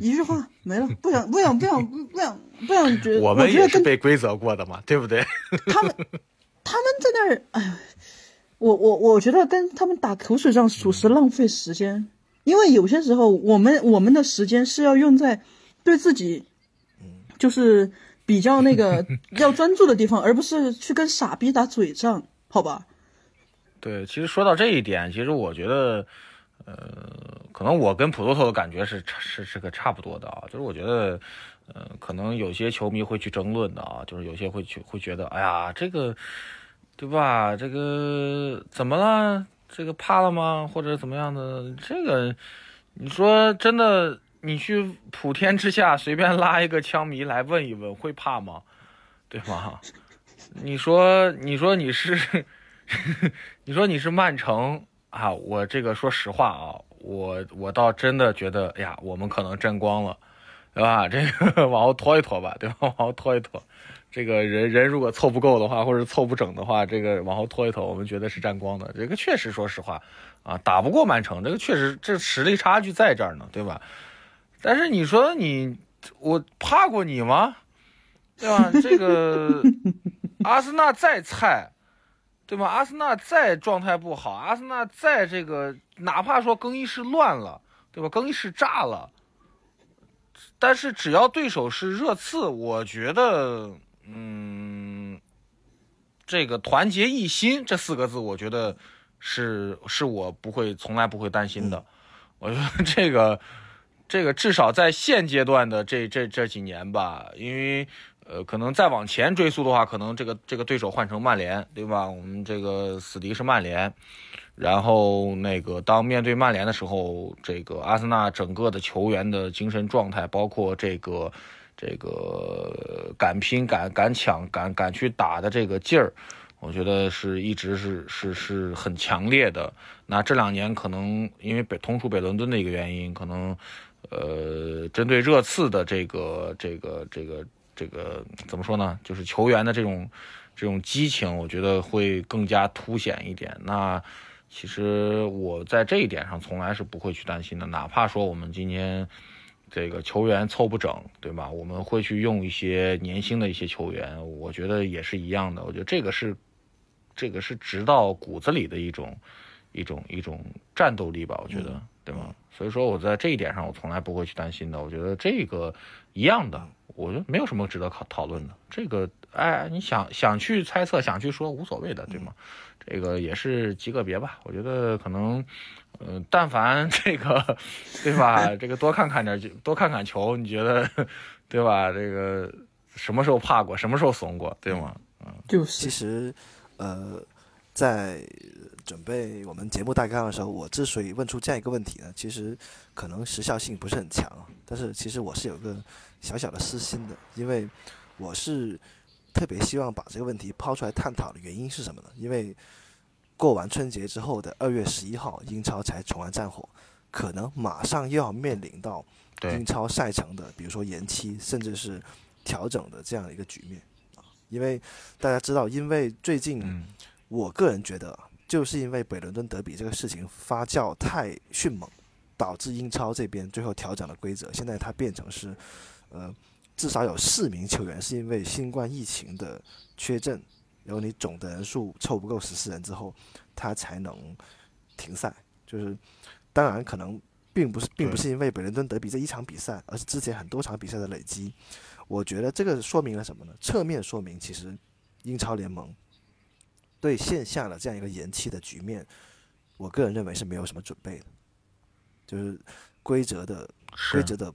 一句话没了，不想不想不想不想不想觉得。我们也是被规则过的嘛，对不对？他们他们在那儿，哎，我我我觉得跟他们打口水仗属实浪费时间，因为有些时候我们我们的时间是要用在对自己，就是比较那个 要专注的地方，而不是去跟傻逼打嘴仗，好吧？对，其实说到这一点，其实我觉得，呃，可能我跟普托托的感觉是是是个差不多的啊，就是我觉得，呃，可能有些球迷会去争论的啊，就是有些会去会觉得，哎呀，这个，对吧？这个怎么了？这个怕了吗？或者怎么样的？这个，你说真的，你去普天之下随便拉一个枪迷来问一问，会怕吗？对吗？你说，你说你是？你说你是曼城啊？我这个说实话啊，我我倒真的觉得，哎呀，我们可能沾光了，对吧？这个 往后拖一拖吧，对吧？往后拖一拖，这个人人如果凑不够的话，或者凑不整的话，这个往后拖一拖，我们觉得是沾光的。这个确实，说实话啊，打不过曼城，这个确实这实力差距在这儿呢，对吧？但是你说你我怕过你吗？对吧？这个 阿森纳再菜。对吧？阿森纳再状态不好，阿森纳再这个，哪怕说更衣室乱了，对吧？更衣室炸了，但是只要对手是热刺，我觉得，嗯，这个团结一心这四个字，我觉得是是我不会从来不会担心的。我觉得这个这个至少在现阶段的这这这几年吧，因为。呃，可能再往前追溯的话，可能这个这个对手换成曼联，对吧？我们这个死敌是曼联，然后那个当面对曼联的时候，这个阿森纳整个的球员的精神状态，包括这个这个敢拼、敢敢抢、敢敢去打的这个劲儿，我觉得是一直是是是很强烈的。那这两年可能因为北同处北伦敦的一个原因，可能呃，针对热刺的这个这个这个。这个怎么说呢？就是球员的这种这种激情，我觉得会更加凸显一点。那其实我在这一点上从来是不会去担心的，哪怕说我们今天这个球员凑不整，对吧？我们会去用一些年轻的一些球员，我觉得也是一样的。我觉得这个是这个是直到骨子里的一种一种一种战斗力吧，我觉得，对吗？所以说我在这一点上，我从来不会去担心的。我觉得这个一样的。我觉得没有什么值得考讨论的，这个，哎，你想想去猜测，想去说，无所谓的，对吗？这个也是极个别吧。我觉得可能，呃，但凡这个，对吧？这个多看看点，多看看球，你觉得，对吧？这个什么时候怕过，什么时候怂过，对吗？嗯，就是。其实，呃，在准备我们节目大纲的时候，我之所以问出这样一个问题呢，其实可能时效性不是很强，但是其实我是有个。小小的私心的，因为我是特别希望把这个问题抛出来探讨的原因是什么呢？因为过完春节之后的二月十一号，英超才重燃战火，可能马上又要面临到英超赛程的，比如说延期，甚至是调整的这样一个局面啊。因为大家知道，因为最近嗯，我个人觉得啊，就是因为北伦敦德比这个事情发酵太迅猛，导致英超这边最后调整了规则，现在它变成是，呃，至少有四名球员是因为新冠疫情的缺阵，然后你总的人数凑不够十四人之后，他才能停赛。就是，当然可能并不是并不是因为北伦敦德比这一场比赛，而是之前很多场比赛的累积。我觉得这个说明了什么呢？侧面说明其实英超联盟对线下的这样一个延期的局面，我个人认为是没有什么准备的，就是规则的规则的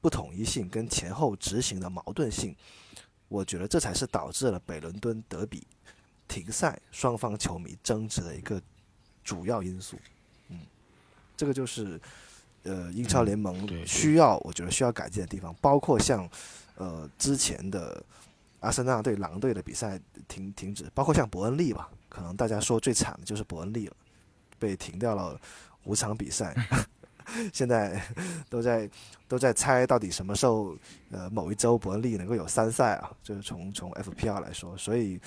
不统一性跟前后执行的矛盾性，我觉得这才是导致了北伦敦德比停赛双方球迷争执的一个主要因素。嗯，这个就是呃英超联盟需要我觉得需要改进的地方，包括像呃之前的阿森纳对狼队的比赛停停止，包括像伯恩利吧，可能大家说最惨的就是伯恩利了，被停掉了五场比赛。现在 都在都在猜到底什么时候，呃，某一周伯恩利能够有三赛啊？就是从从 FPR 来说，所以，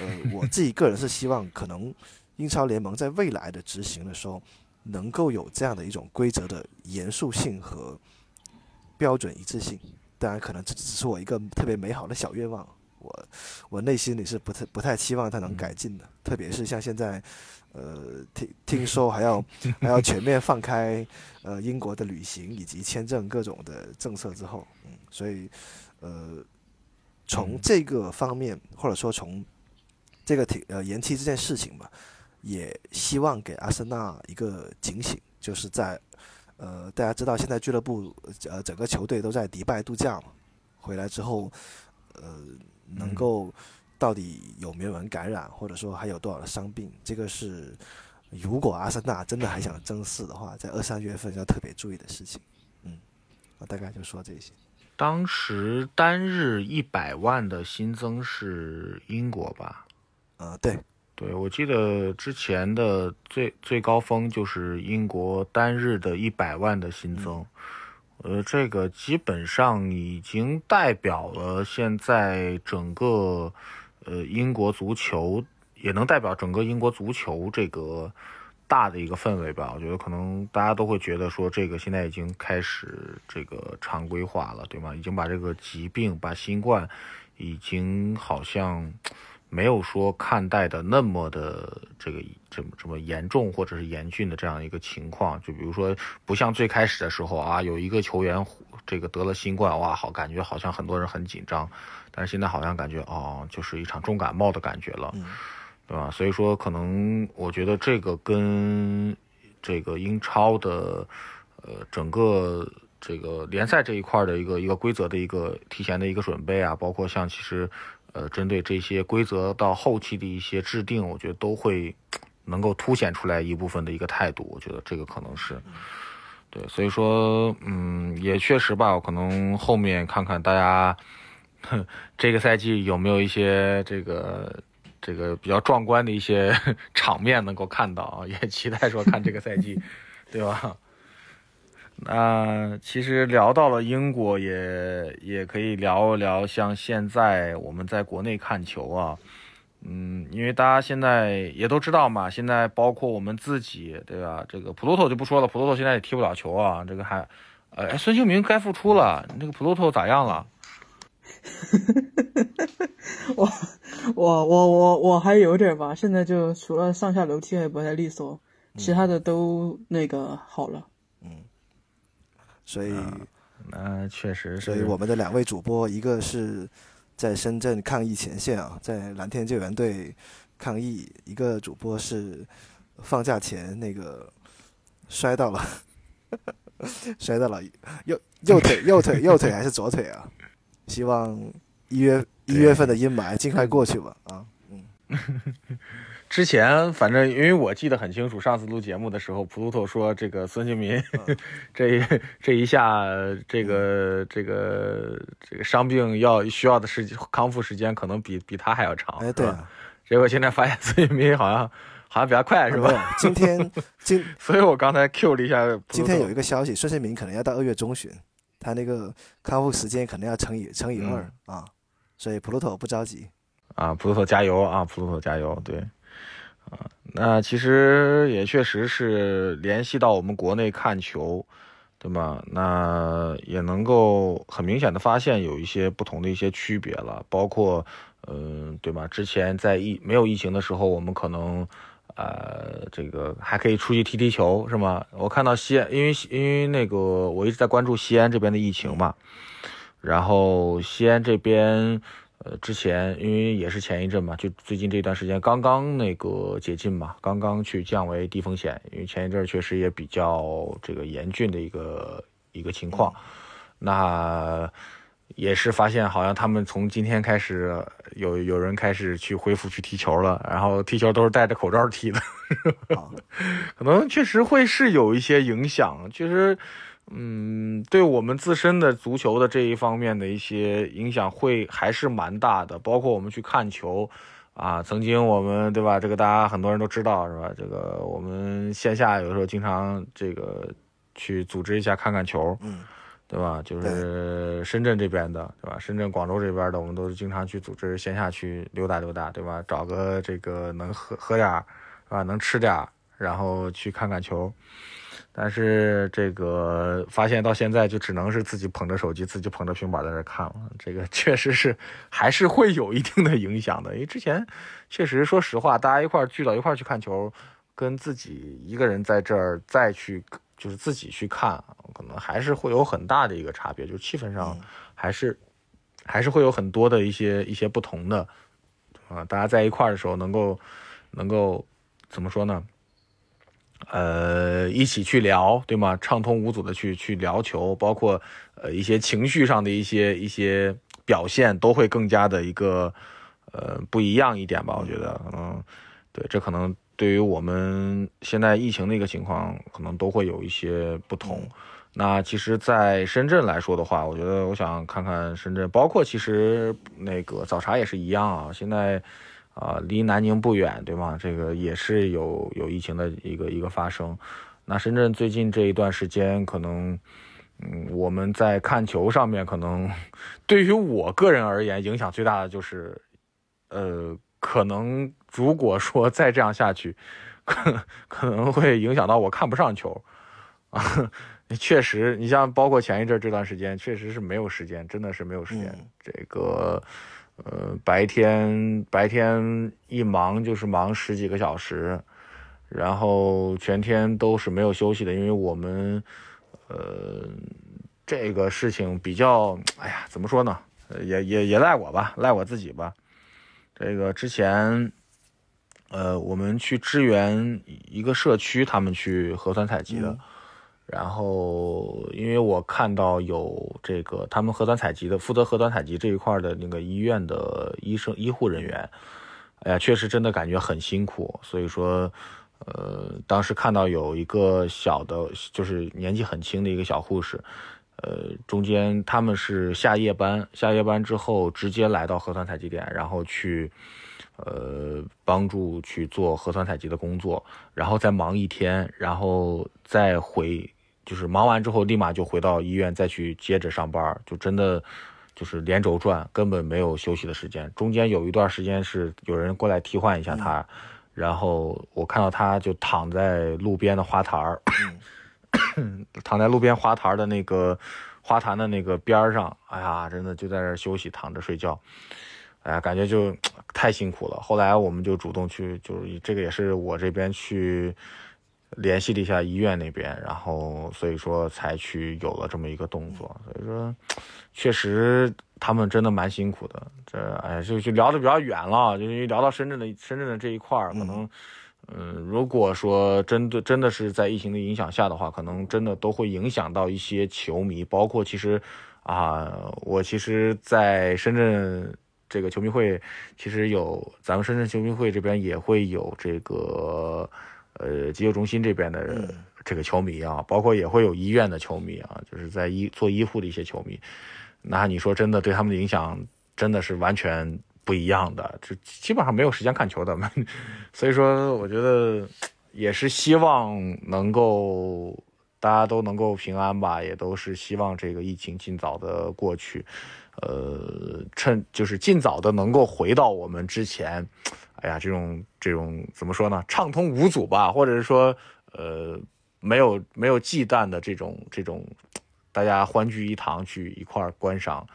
呃，我自己个人是希望，可能英超联盟在未来的执行的时候，能够有这样的一种规则的严肃性和标准一致性。当然，可能这只是我一个特别美好的小愿望，我我内心里是不太不太期望它能改进的，特别是像现在，呃，听听说还要 还要全面放开呃英国的旅行以及签证各种的政策之后，嗯，所以呃，从这个方面或者说从这个停呃延期这件事情吧，也希望给阿森纳一个警醒，就是在呃大家知道现在俱乐部呃整个球队都在迪拜度假嘛，回来之后呃能够到底有没有人感染，或者说还有多少的伤病，这个是如果阿森纳真的还想争四的话，在二三月份要特别注意的事情。嗯，我大概就说这些。当时单日一百万的新增是英国吧？呃，对，对，我记得之前的最最高峰就是英国单日的一百万的新增，呃，这个基本上已经代表了现在整个呃英国足球，也能代表整个英国足球这个大的一个氛围吧。我觉得可能大家都会觉得说，这个现在已经开始这个常规化了，对吗？已经把这个疾病，把新冠，已经好像。没有说看待的那么的这个这么这么严重或者是严峻的这样一个情况，就比如说不像最开始的时候啊，有一个球员这个得了新冠，哇，好感觉好像很多人很紧张，但是现在好像感觉哦，就是一场重感冒的感觉了，对吧？所以说可能我觉得这个跟这个英超的呃整个这个联赛这一块的一个一个规则的一个提前的一个准备啊，包括像其实。呃，针对这些规则到后期的一些制定，我觉得都会能够凸显出来一部分的一个态度。我觉得这个可能是对，所以说，嗯，也确实吧，可能后面看看大家 这个赛季有没有一些这个这个比较壮观的一些 场面能够看到啊，也期待说看这个赛季，对吧？那其实聊到了英国也，也可以聊一聊，像现在我们在国内看球啊，嗯，因为大家现在也都知道嘛，现在包括我们自己，对吧？这个普鲁托就不说了，普鲁托现在也踢不了球啊，这个还，呃，孙兴民该复出了，那个普鲁托咋样了？我我我我我还有点吧，现在就除了上下楼梯还不太利索，其他的都那个好了。嗯所以，那确实是。所以我们的两位主播，一个是在深圳抗疫前线啊，在蓝天救援队抗疫；一个主播是放假前那个摔到了，摔到了右右腿、右腿、右腿还是左腿啊？希望一月一月份的阴霾尽快过去吧！啊，嗯。之前反正因为我记得很清楚，上次录节目的时候，普鲁托说这个孙兴民 这这一下这个这个这个伤病要需要的时康复时间可能比比他还要长。哎，对啊。结果现在发现孙兴民好像好好像比较快是吧？，今天今 所以我刚才 Q 了一下，今天有一个消息，孙兴民可能要到二月中旬，他那个康复时间可能要乘以乘以二、嗯啊，所以普鲁托不着急。啊，普鲁托加油啊，普鲁托加油！对，啊，那其实也确实是联系到我们国内看球，对吧？那也能够很明显的发现有一些不同的一些区别了，包括，嗯、对吧？之前在疫没有疫情的时候，我们可能。呃，这个还可以出去踢踢球，是吗？我看到西安，因为因为那个我一直在关注西安这边的疫情嘛，然后西安这边，呃，之前因为也是前一阵嘛，就最近这段时间刚刚那个解禁嘛，刚刚去降为低风险，因为前一阵确实也比较这个严峻的一个一个情况，那也是发现好像他们从今天开始有有人开始去恢复去踢球了，然后踢球都是戴着口罩踢的，啊，可能确实会是有一些影响，确实，嗯，对我们自身的足球的这一方面的一些影响会还是蛮大的，包括我们去看球。啊，曾经我们对吧？这个大家很多人都知道是吧？这个我们线下有时候经常这个去组织一下看看球，嗯，对吧？就是深圳这边的，对吧？深圳、广州这边的，我们都是经常去组织线下去溜达溜达，对吧？找个这个能喝喝点儿，是吧？能吃点儿，然后去看看球。但是这个发现到现在就只能是自己捧着手机，自己捧着平板在那看了。这个 确实是还是会有一定的影响的，因为之前确实说实话，大家一块聚到一块去看球，跟自己一个人在这儿再去就是自己去看，可能还是会有很大的一个差别，就是气氛上还是、还是会有很多的一些一些不同的啊。大家在一块儿的时候，能够能够怎么说呢？呃，一起去聊，对吗？畅通无阻的去去聊球，包括呃一些情绪上的一些一些表现，都会更加的一个呃不一样一点吧。我觉得，嗯，对，这可能对于我们现在疫情的一个情况，可能都会有一些不同。那其实，在深圳来说的话，我觉得我想看看深圳，包括其实那个早茶也是一样啊。现在啊、离南宁不远，对吗？这个也是有有疫情的一个一个发生。那深圳最近这一段时间，可能嗯，我们在看球上面，可能对于我个人而言，影响最大的就是，呃，可能如果说再这样下去，可可能会影响到我看不上球啊。确实，你像包括前一阵这段时间，确实是没有时间，真的是没有时间。嗯这个，呃，白天白天一忙就是忙十几个小时，然后全天都是没有休息的，因为我们，呃，这个事情比较，哎呀，怎么说呢？呃也也也赖我吧，赖我自己吧。这个之前，呃，我们去支援一个社区，他们去核酸采集的。嗯然后，因为我看到有这个他们核酸采集的负责核酸采集这一块的那个医院的医生医护人员，哎呀，确实真的感觉很辛苦。所以说，呃，当时看到有一个小的，就是年纪很轻的一个小护士，呃，中间他们是下夜班，下夜班之后直接来到核酸采集点，然后去。呃，帮助去做核酸采集的工作，然后再忙一天，然后再回，就是忙完之后立马就回到医院再去接着上班，就真的就是连轴转，根本没有休息的时间。中间有一段时间是有人过来替换一下他，然后我看到他就躺在路边的花坛儿，躺在路边花坛儿的那个花坛的那个边儿上，哎呀，真的就在那儿休息，躺着睡觉。哎呀，感觉就太辛苦了。后来我们就主动去，就是这个也是我这边去联系了一下医院那边，然后所以说才去有了这么一个动作。所以说，确实他们真的蛮辛苦的。这哎，就就聊得比较远了，就是因为聊到深圳的深圳的这一块儿，可能。嗯，如果说真的真的是在疫情的影响下的话，可能真的都会影响到一些球迷，包括其实啊，我其实，在深圳这个球迷会，其实有咱们深圳球迷会这边也会有这个呃急救中心这边的这个球迷啊，包括也会有医院的球迷啊，就是在医做医护的一些球迷。那你说真的对他们的影响真的是完全不一样的，就基本上没有时间看球的，所以说我觉得也是希望能够大家都能够平安吧，也都是希望这个疫情尽早的过去，呃，趁就是尽早的能够回到我们之前，哎呀，这种这种怎么说呢，畅通无阻吧，或者是说呃没有没有忌惮的这种这种大家欢聚一堂去一块儿观赏。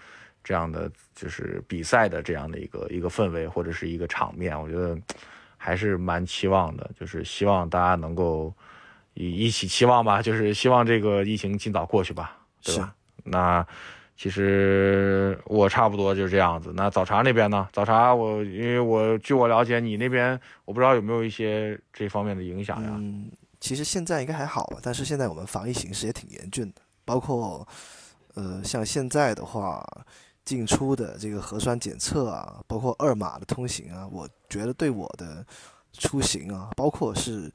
这样的就是比赛的这样的一个一个氛围或者是一个场面，我觉得还是蛮期望的，就是希望大家能够一一起期望吧，就是希望这个疫情尽早过去吧，对吧？那其实我差不多就是这样子。那早茶那边呢？早茶我因为我据我了解，你那边我不知道有没有一些这方面的影响呀？嗯，其实现在应该还好吧，但是现在我们防疫形势也挺严峻的，包括呃像现在的话。进出的这个核酸检测啊，包括二码的通行啊，我觉得对我的出行啊，包括是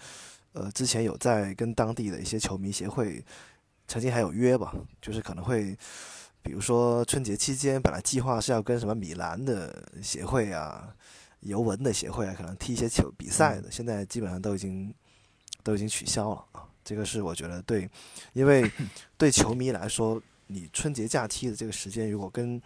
呃之前有在跟当地的一些球迷协会曾经还有约吧，就是可能会比如说春节期间本来计划是要跟什么米兰的协会啊、尤文的协会啊，可能踢一些球比赛的，现在基本上都已经都已经取消了啊。这个是我觉得对，因为 对球迷来说。你春节假期的这个时间，如果跟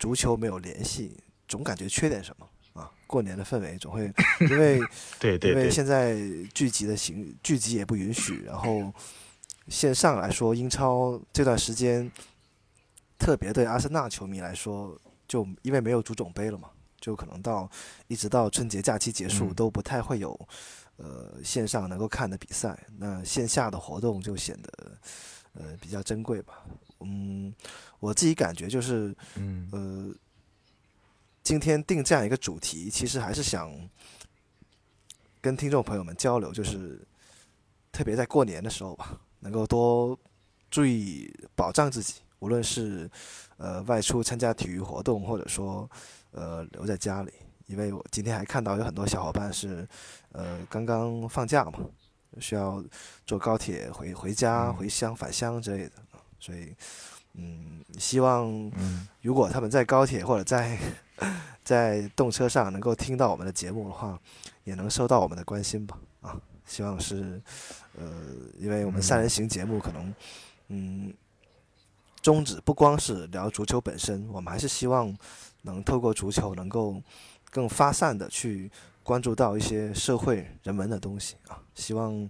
足球没有联系，总感觉缺点什么啊？过年的氛围总会，因为 对对，因为现在聚集的形聚集也不允许，然后 线上来说，英超这段时间，特别对阿森纳球迷来说，就因为没有足总杯了嘛，就可能到一直到春节假期结束都不太会有呃线上能够看的比赛，那线下的活动就显得呃比较珍贵吧。嗯，我自己感觉就是，嗯，呃，今天定这样一个主题，其实还是想跟听众朋友们交流，就是特别在过年的时候吧，能够多注意保障自己，无论是呃外出参加体育活动，或者说呃留在家里，因为我今天还看到有很多小伙伴是呃刚刚放假嘛，需要坐高铁回回家、回乡、返乡之类的。所以，嗯，希望如果他们在高铁或者在 在动车上能够听到我们的节目的话，也能收到我们的关心吧。啊，希望是，呃，因为我们三人行节目可能，嗯，宗旨不光是聊足球本身，我们还是希望能透过足球能够更发散的去关注到一些社会人文的东西啊。希望。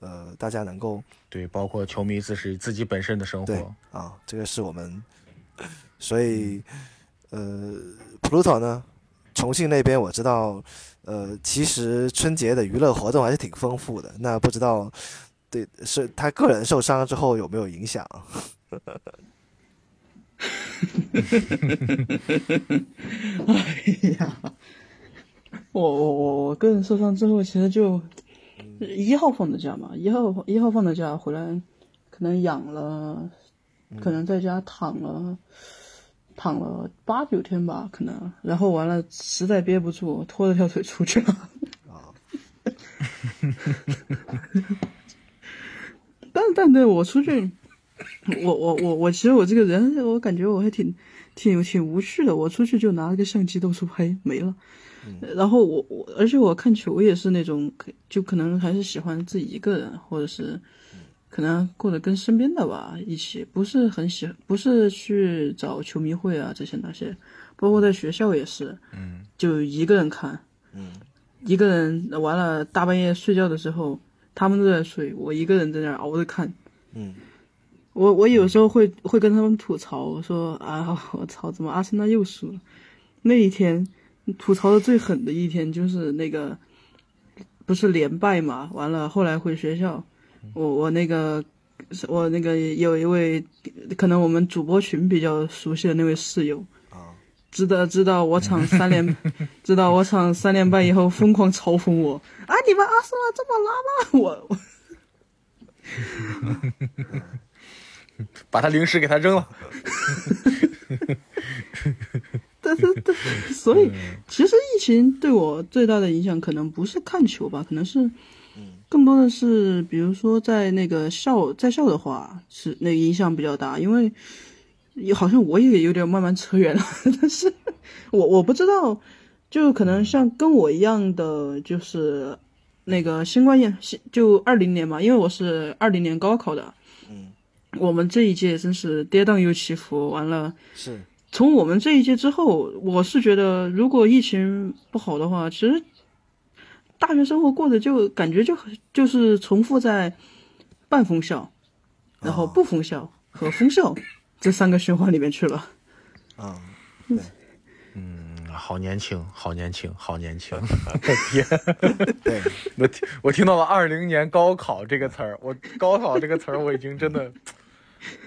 呃，大家能够对，包括球迷自是自己本身的生活啊，这个是我们，所以呃，，Pluto 呢，重庆那边我知道，呃，其实春节的娱乐活动还是挺丰富的。那不知道对是他个人受伤之后有没有影响？哎呀，我我我我个人受伤之后，其实就。一号放的假嘛，一号一号放的假回来，可能养了，可能在家躺了，躺了八九天吧，可能，然后完了实在憋不住，拖着条腿出去了。啊，但但对我出去，我我我我其实我这个人，我感觉我还挺挺挺无趣的，我出去就拿了个相机到处拍，没了。然后我我，而且我看球也是那种，就可能还是喜欢自己一个人，或者是，可能过得跟身边的吧一起，不是很喜，不是去找球迷会啊这些那些，包括在学校也是，嗯，就一个人看，嗯，一个人完了大半夜睡觉的时候，他们都在睡，我一个人在那熬着看，嗯，我我有时候会会跟他们吐槽我说啊，我操，怎么阿森纳又输了？那一天。吐槽的最狠的一天就是那个，不是连败嘛？完了，后来回学校，我我那个，我那个有一位，可能我们主播群比较熟悉的那位室友，啊，知道知道我场三连，知道我场三连败以后疯狂嘲讽我，啊，你们阿森纳这么拉吗？我，把他零食给他扔了。但是，但是，所以其实疫情对我最大的影响可能不是看球吧，可能是，更多的是，比如说在那个校在校的话，是那个影响比较大，因为也好像我也有点慢慢扯远了，但是我我不知道，就可能像跟我一样的，就是那个新冠验，新就二零年嘛，因为我是二零年高考的，嗯，我们这一届真是跌宕又起伏，完了。是从我们这一届之后，我是觉得，如果疫情不好的话，其实大学生活过得就感觉就就是重复在半封校，然后不封校和封校这三个循环里面去了。啊，嗯，好年轻，好年轻，好年轻！我天，对，我听我听到了“二零年高考”这个词儿，我高考这个词儿我已经真的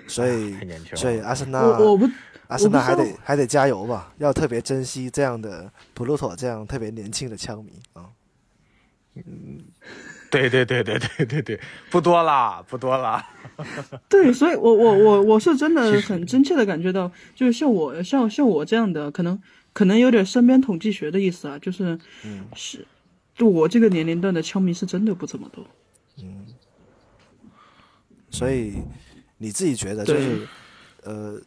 所以所以阿森纳我我不阿森纳还得还得加油吧，要特别珍惜这样的普鲁托这样特别年轻的枪迷啊。嗯对对对对对对对，不多啦，不多啦。对，所以我我我我是真的很真切的感觉到，就是像我像像我这样的，可能可能有点身边统计学的意思啊，就是嗯是就我这个年龄段的枪迷是真的不怎么多。嗯所以你自己觉得就是，呃，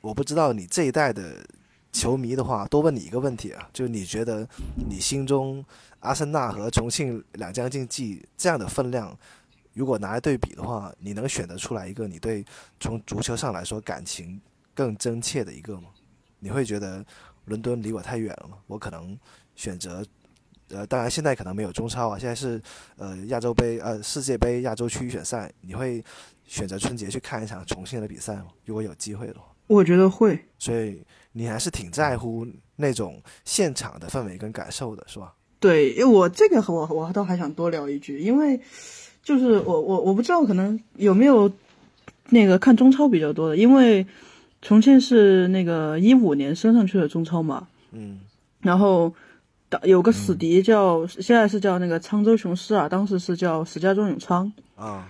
我不知道你这一代的球迷的话，多问你一个问题啊，就是你觉得你心中阿森纳和重庆两江竞技这样的分量，如果拿来对比的话，你能选得出来一个你对从足球上来说感情更真切的一个吗？你会觉得伦敦离我太远了吗？我可能选择。呃，当然，现在可能没有中超啊，现在是呃亚洲杯呃世界杯亚洲区预选赛，你会选择春节去看一场重庆的比赛吗？如果有机会的话，我觉得会，所以你还是挺在乎那种现场的氛围跟感受的，是吧？对，因为我这个我我倒还想多聊一句，因为就是我我我不知道可能有没有那个看中超比较多的，因为重庆是那个一五年升上去的中超嘛，嗯然后当有个死敌叫、现在是叫那个沧州雄狮啊，当时是叫石家庄永昌。啊，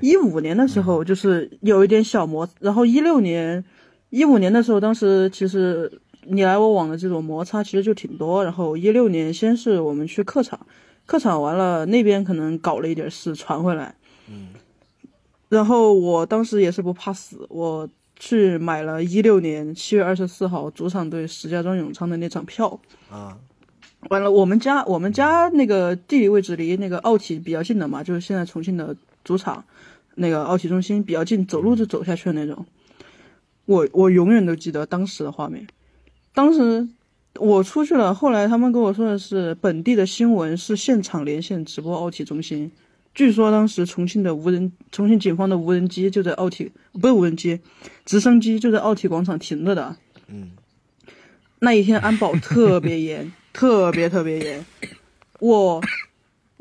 一五年的时候就是有一点小摩，然后一六年、一五年的时候，当时其实你来我往的这种摩擦其实就挺多。然后一六年先是我们去客场，客场完了那边可能搞了一点事传回来，嗯然后我当时也是不怕死，我去买了一六年七月二十四号主场对石家庄永昌的那场票。啊完了，我们家我们家那个地理位置离那个奥体比较近的嘛，就是现在重庆的主场，那个奥体中心比较近，走路就走下去的那种。我我永远都记得当时的画面，当时我出去了，后来他们跟我说的是本地的新闻是现场连线直播奥体中心，据说当时重庆的无人，重庆警方的无人机就在奥体，不是无人机，直升机就在奥体广场停着的。嗯那一天安保特别严，特别特别严。我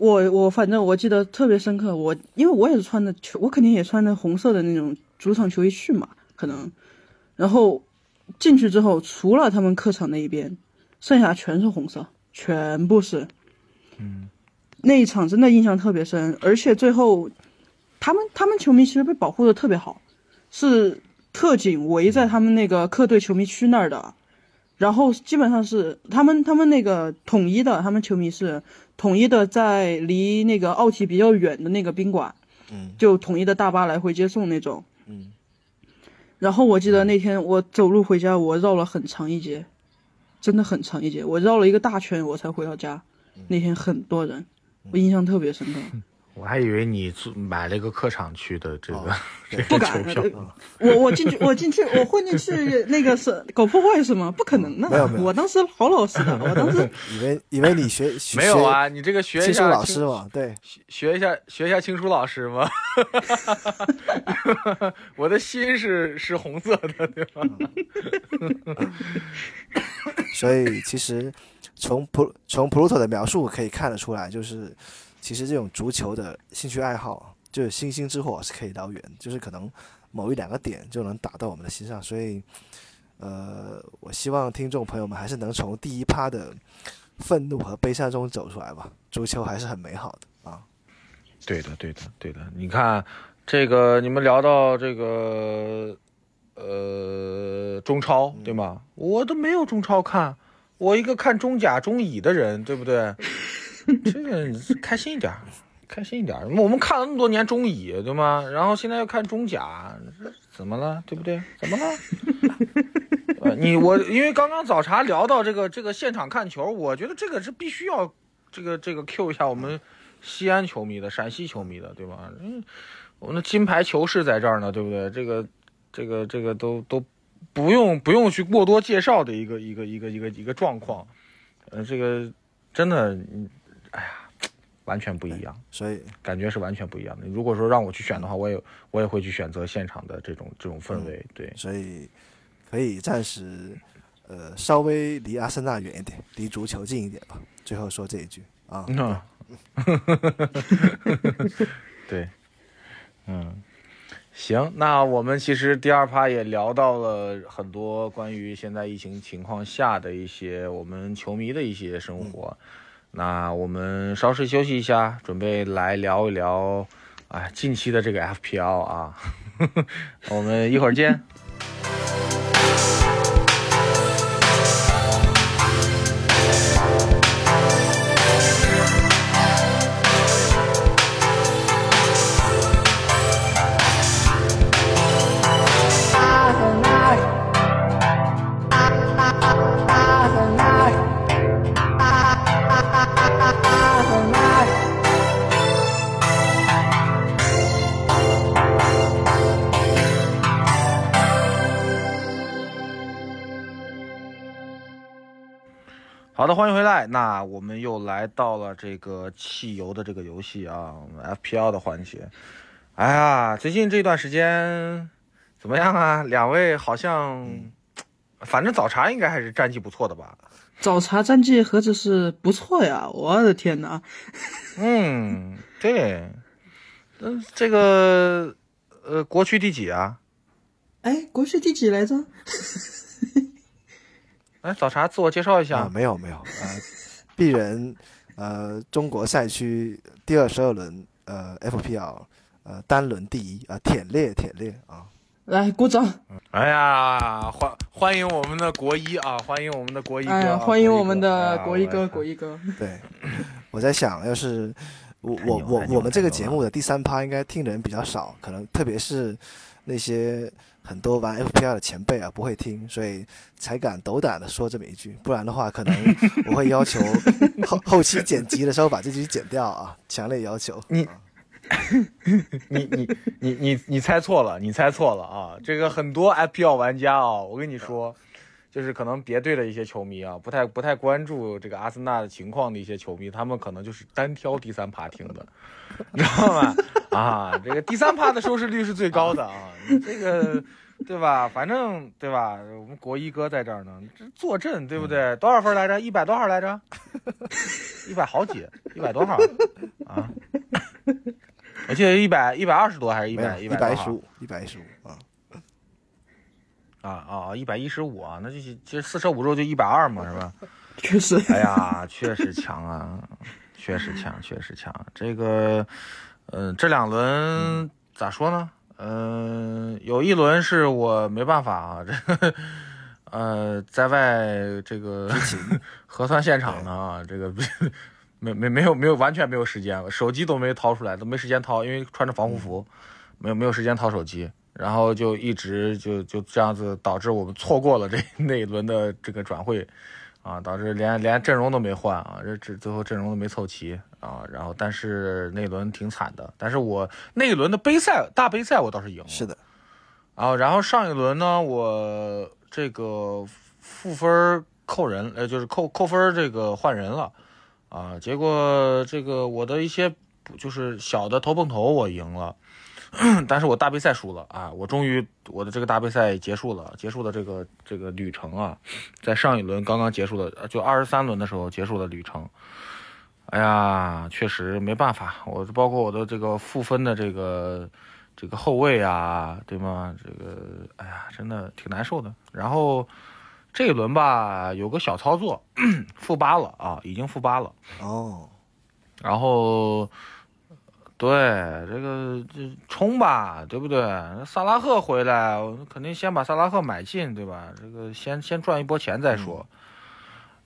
我我反正我记得特别深刻，我因为我也是穿的球，我肯定也穿的红色的那种主场球衣去嘛，可能。然后进去之后，除了他们客场那一边，剩下全是红色，全部是。嗯。那一场真的印象特别深，而且最后，他们他们球迷其实被保护的特别好，是特警围在他们那个客队球迷区那儿的。然后基本上是他们他们那个统一的，他们球迷是统一的，在离那个奥体比较远的那个宾馆，嗯就统一的大巴来回接送那种。嗯然后我记得那天我走路回家，我绕了很长一截，真的很长一截，我绕了一个大圈我才回到家。那天很多人，我印象特别深刻。我还以为你买了一个客场去的这个、哦这不个敢球票，我我进去，我进去，我混进去，那个是搞破坏是吗？不可能的没有没有我当时好老实的，我当时 以为以为你学学 没有啊？你这个学一下老师嘛，对，学一下学一下青书老师吗？我的心是是红色的，对吧？所以其实从普从普鲁托的描述可以看得出来，就是其实这种足球的兴趣爱好，就是星星之火是可以燎原，就是可能某一两个点就能打到我们的心上。所以，呃，我希望听众朋友们还是能从第一趴的愤怒和悲伤中走出来吧。足球还是很美好的啊。对的，对的，对的。你看这个，你们聊到这个，呃，中超对吗？我都没有中超看，我一个看中甲、中乙的人，对不对？这个开心一点，开心一点。我们看了那么多年中乙，对吗？然后现在又看中甲，怎么了？对不对？怎么了？你我因为刚刚早茶聊到这个这个现场看球，我觉得这个是必须要这个这个 Q 一下我们西安球迷的、陕西球迷的，对吧？嗯，我们的金牌球是在这儿呢，对不对？这个这个这个都都不用不用去过多介绍的一个一个一个一个一个状况，呃，这个真的，完全不一样。所以感觉是完全不一样的。如果说让我去选的话，我也我也会去选择现场的这种这种氛围。对，所以可以暂时呃稍微离阿森纳远一点，离足球近一点吧。最后说这一句啊，嗯，对，嗯，行，那我们其实第二趴也聊到了很多关于现在疫情情况下的一些我们球迷的一些生活。那我们稍事休息一下，准备来聊一聊，哎，近期的这个 FPL 啊，我们一会儿见。那我们又来到了这个汽油的这个游戏啊，FPL 的环节。哎呀，最近这段时间怎么样啊？两位好像，反正早茶应该还是战绩不错的吧？早茶战绩何止是不错呀！我的天哪，嗯，对，嗯，这个呃，国区第几啊？哎，国区第几来着？哎，早茶自我介绍一下。啊，没有没有，呃，鄙人呃中国赛区第二十二轮呃 FPL 呃单轮第一啊，舔裂舔裂啊，来鼓掌！哎呀，欢欢迎我们的国一啊！欢迎我们的国一哥！哎呀，啊欢迎我们的国一哥！国一哥，国一哥。对，我在想，要是我我我我们这个节目的第三趴应该听的人比较少，可能特别是那些很多玩 FPL 的前辈啊不会听，所以才敢斗胆的说这么一句，不然的话，可能 我会要求后后期剪辑的时候把这句剪掉啊，强烈要求。你啊 你你你你你猜错了，你猜错了啊！这个很多 FPL 玩家啊，我跟你说，就是可能别队的一些球迷啊，不太不太关注这个阿森纳的情况的一些球迷，他们可能就是单挑第三趴听的，你知道吗？啊，这个第三趴的收视率是最高的啊，你这个对吧？反正对吧？我们国一哥在这儿呢，这坐镇对不对？多少分来着？一百多少来着？一百好几？一百多少啊？我记得一百一百二十多还是一百一百百一十五，一百一十五啊，啊啊一百一十五啊，那就是其实四舍五入就一百二嘛，是吧？确实，哎呀，确实强啊，确实强，确实强。这个，嗯、这两轮咋说呢？嗯、有一轮是我没办法啊，这个，呃，在外这个 核酸现场呢啊，这个没没没有没有完全没有时间，手机都没掏出来，都没时间掏，因为穿着防护服，没有没有时间掏手机。然后就一直就就这样子，导致我们错过了这 那一轮的这个转会，啊，导致连连阵容都没换啊，这这最后阵容都没凑齐啊，然后但是那一轮挺惨的，但是我那一轮的杯赛大杯赛我倒是赢了，是的，然后然后上一轮呢，我这个负分扣人，呃，就是扣扣分这个换人了，啊，结果这个我的一些就是小的头碰头我赢了。但是我大杯赛输了啊！我终于我的这个大杯赛结束了，结束了这个这个旅程啊，在上一轮刚刚结束的，呃就二十三轮的时候结束的旅程。哎呀，确实没办法，我包括我的这个负分的这个这个后卫啊，对吗？这个哎呀，真的挺难受的。然后这一轮吧，有个小操作，负八了啊，已经负八了。哦，然后，对这个这冲吧，对不对？萨拉赫回来，我肯定先把萨拉赫买进，对吧？这个先先赚一波钱再说。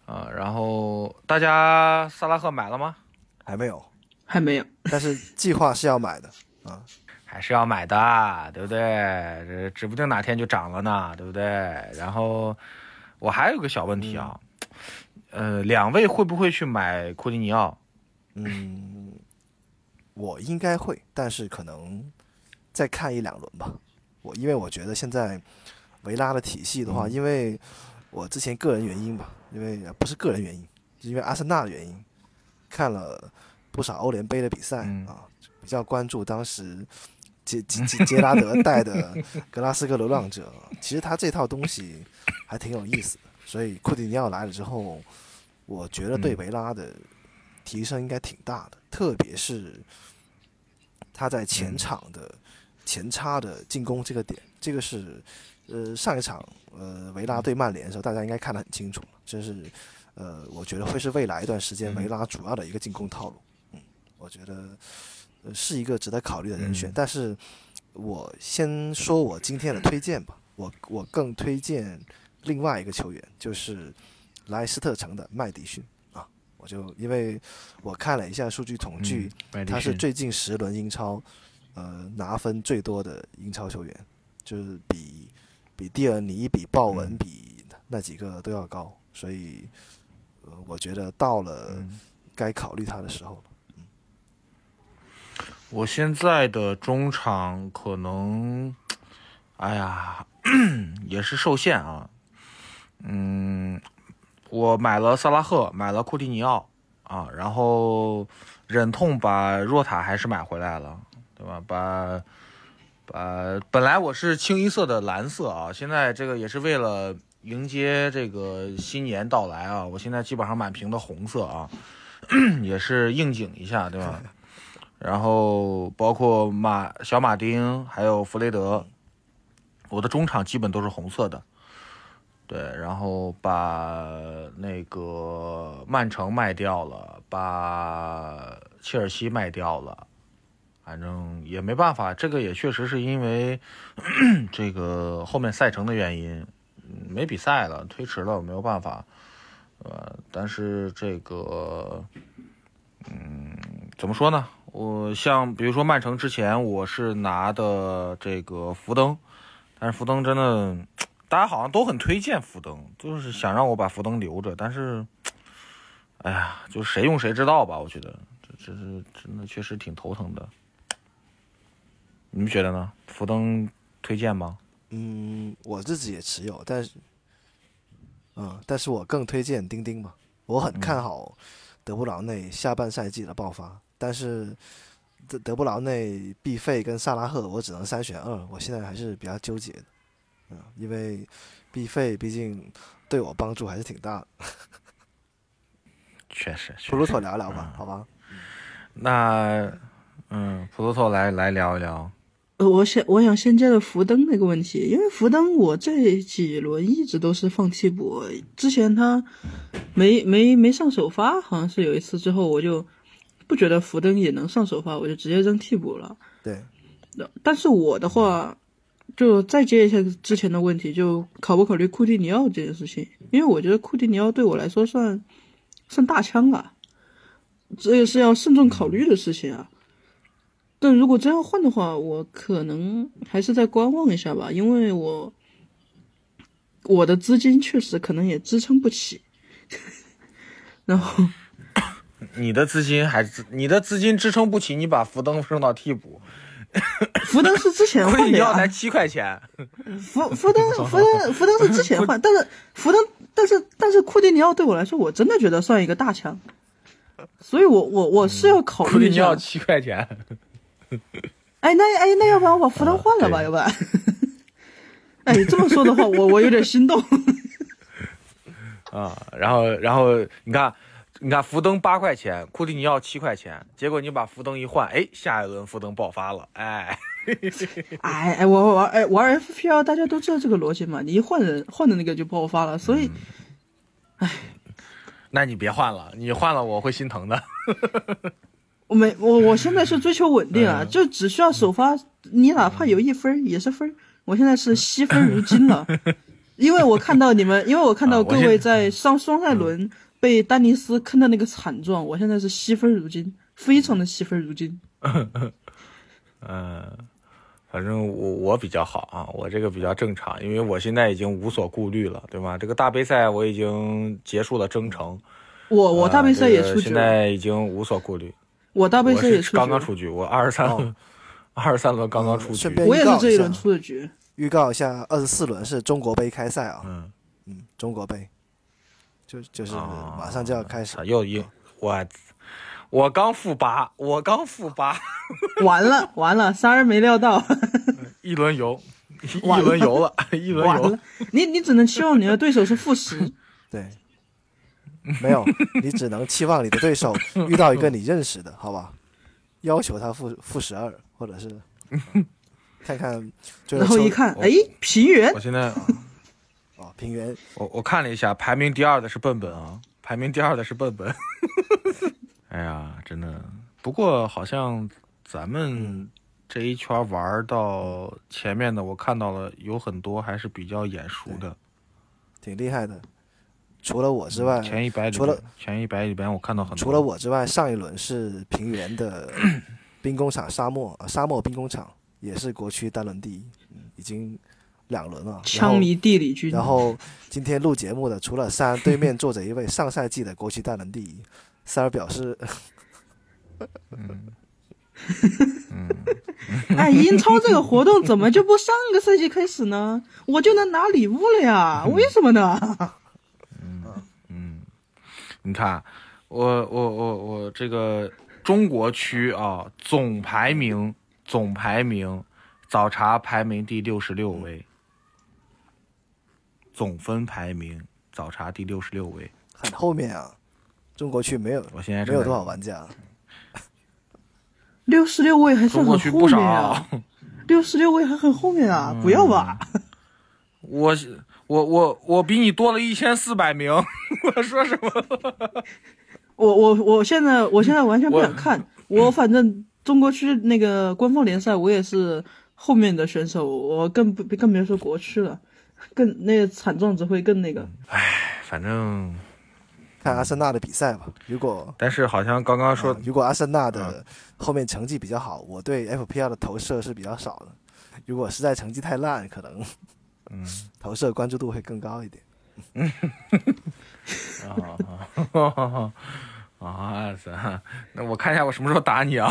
啊，然后大家萨拉赫买了吗？还没有，还没有。但是计划是要买的啊。还是要买的，对不对？这指不定哪天就涨了呢，对不对？然后我还有个小问题啊，呃，两位会不会去买库蒂尼奥？嗯，我应该会，但是可能再看一两轮吧。我因为我觉得现在维拉的体系的话，因为我之前个人原因吧，因为不是个人原因，是因为阿森纳的原因，看了不少欧联杯的比赛啊，比较关注当时。杰杰杰杰拉德带的 格拉斯哥流浪者，其实他这套东西还挺有意思的。所以库蒂尼奥来了之后，我觉得对维拉的提升应该挺大的，特别是他在前场的前插的进攻这个点，这个是呃上一场呃维拉对曼联的时候，大家应该看得很清楚，这是呃我觉得会是未来一段时间维拉主要的一个进攻套路。嗯，我觉得。是一个值得考虑的人选，但是我先说我今天的推荐吧。我我更推荐另外一个球员，就是莱斯特城的麦迪逊啊。我就因为我看了一下数据统计，他是最近十轮英超呃拿分最多的英超球员，就是比比蒂尔尼、比鲍文、比那几个都要高，所以呃我觉得到了该考虑他的时候了。我现在的中场可能，哎呀，也是受限啊。嗯，我买了萨拉赫，买了库蒂尼奥啊，然后忍痛把若塔还是买回来了，对吧？把把本来我是清一色的蓝色啊，现在这个也是为了迎接这个新年到来啊，我现在基本上满屏的红色啊，也是应景一下，对吧？然后包括马小马丁，还有弗雷德，我的中场基本都是红色的。对，然后把那个曼城卖掉了，把切尔西卖掉了，反正也没办法，这个也确实是因为 这个后面赛程的原因，没比赛了，推迟了，没有办法。呃，但是这个，嗯，怎么说呢？我像比如说曼城之前我是拿的这个福登，但是福登真的，大家好像都很推荐福登，就是想让我把福登留着，但是，哎呀，就谁用谁知道吧，我觉得这这是真的确实挺头疼的。你们觉得呢？福登推荐吗？嗯，我自己也持有，但是，嗯，但是我更推荐丁丁嘛，我很看好德布劳内下半赛季的爆发。但是德德布劳内、毕费跟萨拉赫，我只能三选二。我现在还是比较纠结的，嗯，因为 B 费毕竟对我帮助还是挺大的。确实，普鲁托聊聊吧，好吧？那，嗯，普鲁托来来聊一聊。呃，我想我想先接着福登那个问题，因为福登我这几轮一直都是放替补，之前他没没没上首发，好像是有一次之后我就。不觉得福登也能上首发，我就直接扔替补了。对，但是我的话，就再接一下之前的问题，就考不考虑库蒂尼奥这件事情？因为我觉得库蒂尼奥对我来说算算大枪啊，这也是要慎重考虑的事情啊。但如果真要换的话，我可能还是再观望一下吧，因为我我的资金确实可能也支撑不起，然后。你的资金还是你的资金支撑不起，你把福登升到替补。福登是之前换的呀，才七块钱。福福登 福登福登是之前换，但是福登但是但是库蒂尼奥对我来说，我真的觉得算一个大强。所以我我我是要考虑。库蒂尼奥七块钱。哎，那哎那要不然我把福登换了吧？要不然。哎，这么说的话，我我有点心动。啊，然后然后你看。你看福登八块钱，库蒂尼奥七块钱，结果你把福登一换，哎，下一轮福登爆发了，哎，哎哎，我玩哎玩 FPL，大家都知道这个逻辑嘛，你一换人换的那个就爆发了，所以，哎，那你别换了，你换了我会心疼的。我没我我现在是 追求稳定啊，就只需要首发，你哪怕有一分也是分，我现在是惜分如金了，因为我看到你们，因为我看到各位在上双赛轮。被丹尼斯坑的那个惨状，我现在是惜分如金，非常的惜分如金。嗯，反正我我比较好啊，我这个比较正常，因为我现在已经无所顾虑了，对吧？这个大杯赛我已经结束了征程，我我大杯赛也呃这个现出局了，在已经无所顾虑。我大杯赛也出局了，刚刚出局，我二十三轮，二十三轮刚刚出局。我也是这一轮出的局。预告一下，二十四轮是中国杯开赛啊，嗯，嗯，中国杯，就就是啊马上就要开始操，又赢我，我刚负八，我刚负八，完了完了，仨人没料到，一轮游，一轮游了，一轮游了。你你只能期望你的对手是负十。对，没有，你只能期望你的对手遇到一个你认识的，好吧？要求他负负十二，或者是看看然后一看，哎，平原我现在哦，平原我我看了一下，排名第二的是笨笨啊，排名第二的是笨笨。哎呀，真的，不过好像咱们这一圈玩到前面的，我看到了有很多还是比较眼熟的。挺厉害的。除了我之外，前一百里除了，前一百里边我看到很多。除了我之外，上一轮是平原的 兵工厂沙漠啊，沙漠兵工厂也是国区单轮第一，嗯，已经两轮了。然后枪迷地理军，然后今天录节目的，除了三，对面坐着一位 上赛季的国区大能第一。三儿表示 哎，英超这个活动怎么就不上个赛季开始呢？我就能拿礼物了呀？为什么呢？嗯嗯你看，我我我我这个中国区啊，总排名总排名，早茶排名第六十六位，总分排名早茶第六十六位。很后面啊，中国区没有我现在没有多少玩家，六十六位还算中国很后区不少面啊，六十六位还很后面啊，不要吧？我我我我比你多了一千四百名，我说什么？我我我现在我现在完全不想看，我反正中国区那个官方联赛我也是后面的选手，我更不更别说国区了，更那个惨状只会更那个。反正，看阿森纳的比赛吧。如果但是好像刚刚说啊如果阿森纳的后面成绩比较好，我对 FPL 的投射是比较少的。如果实在成绩太烂，可能嗯投射关注度会更高一点。嗯 啊啊！是啊那我看一下我什么时候打你啊？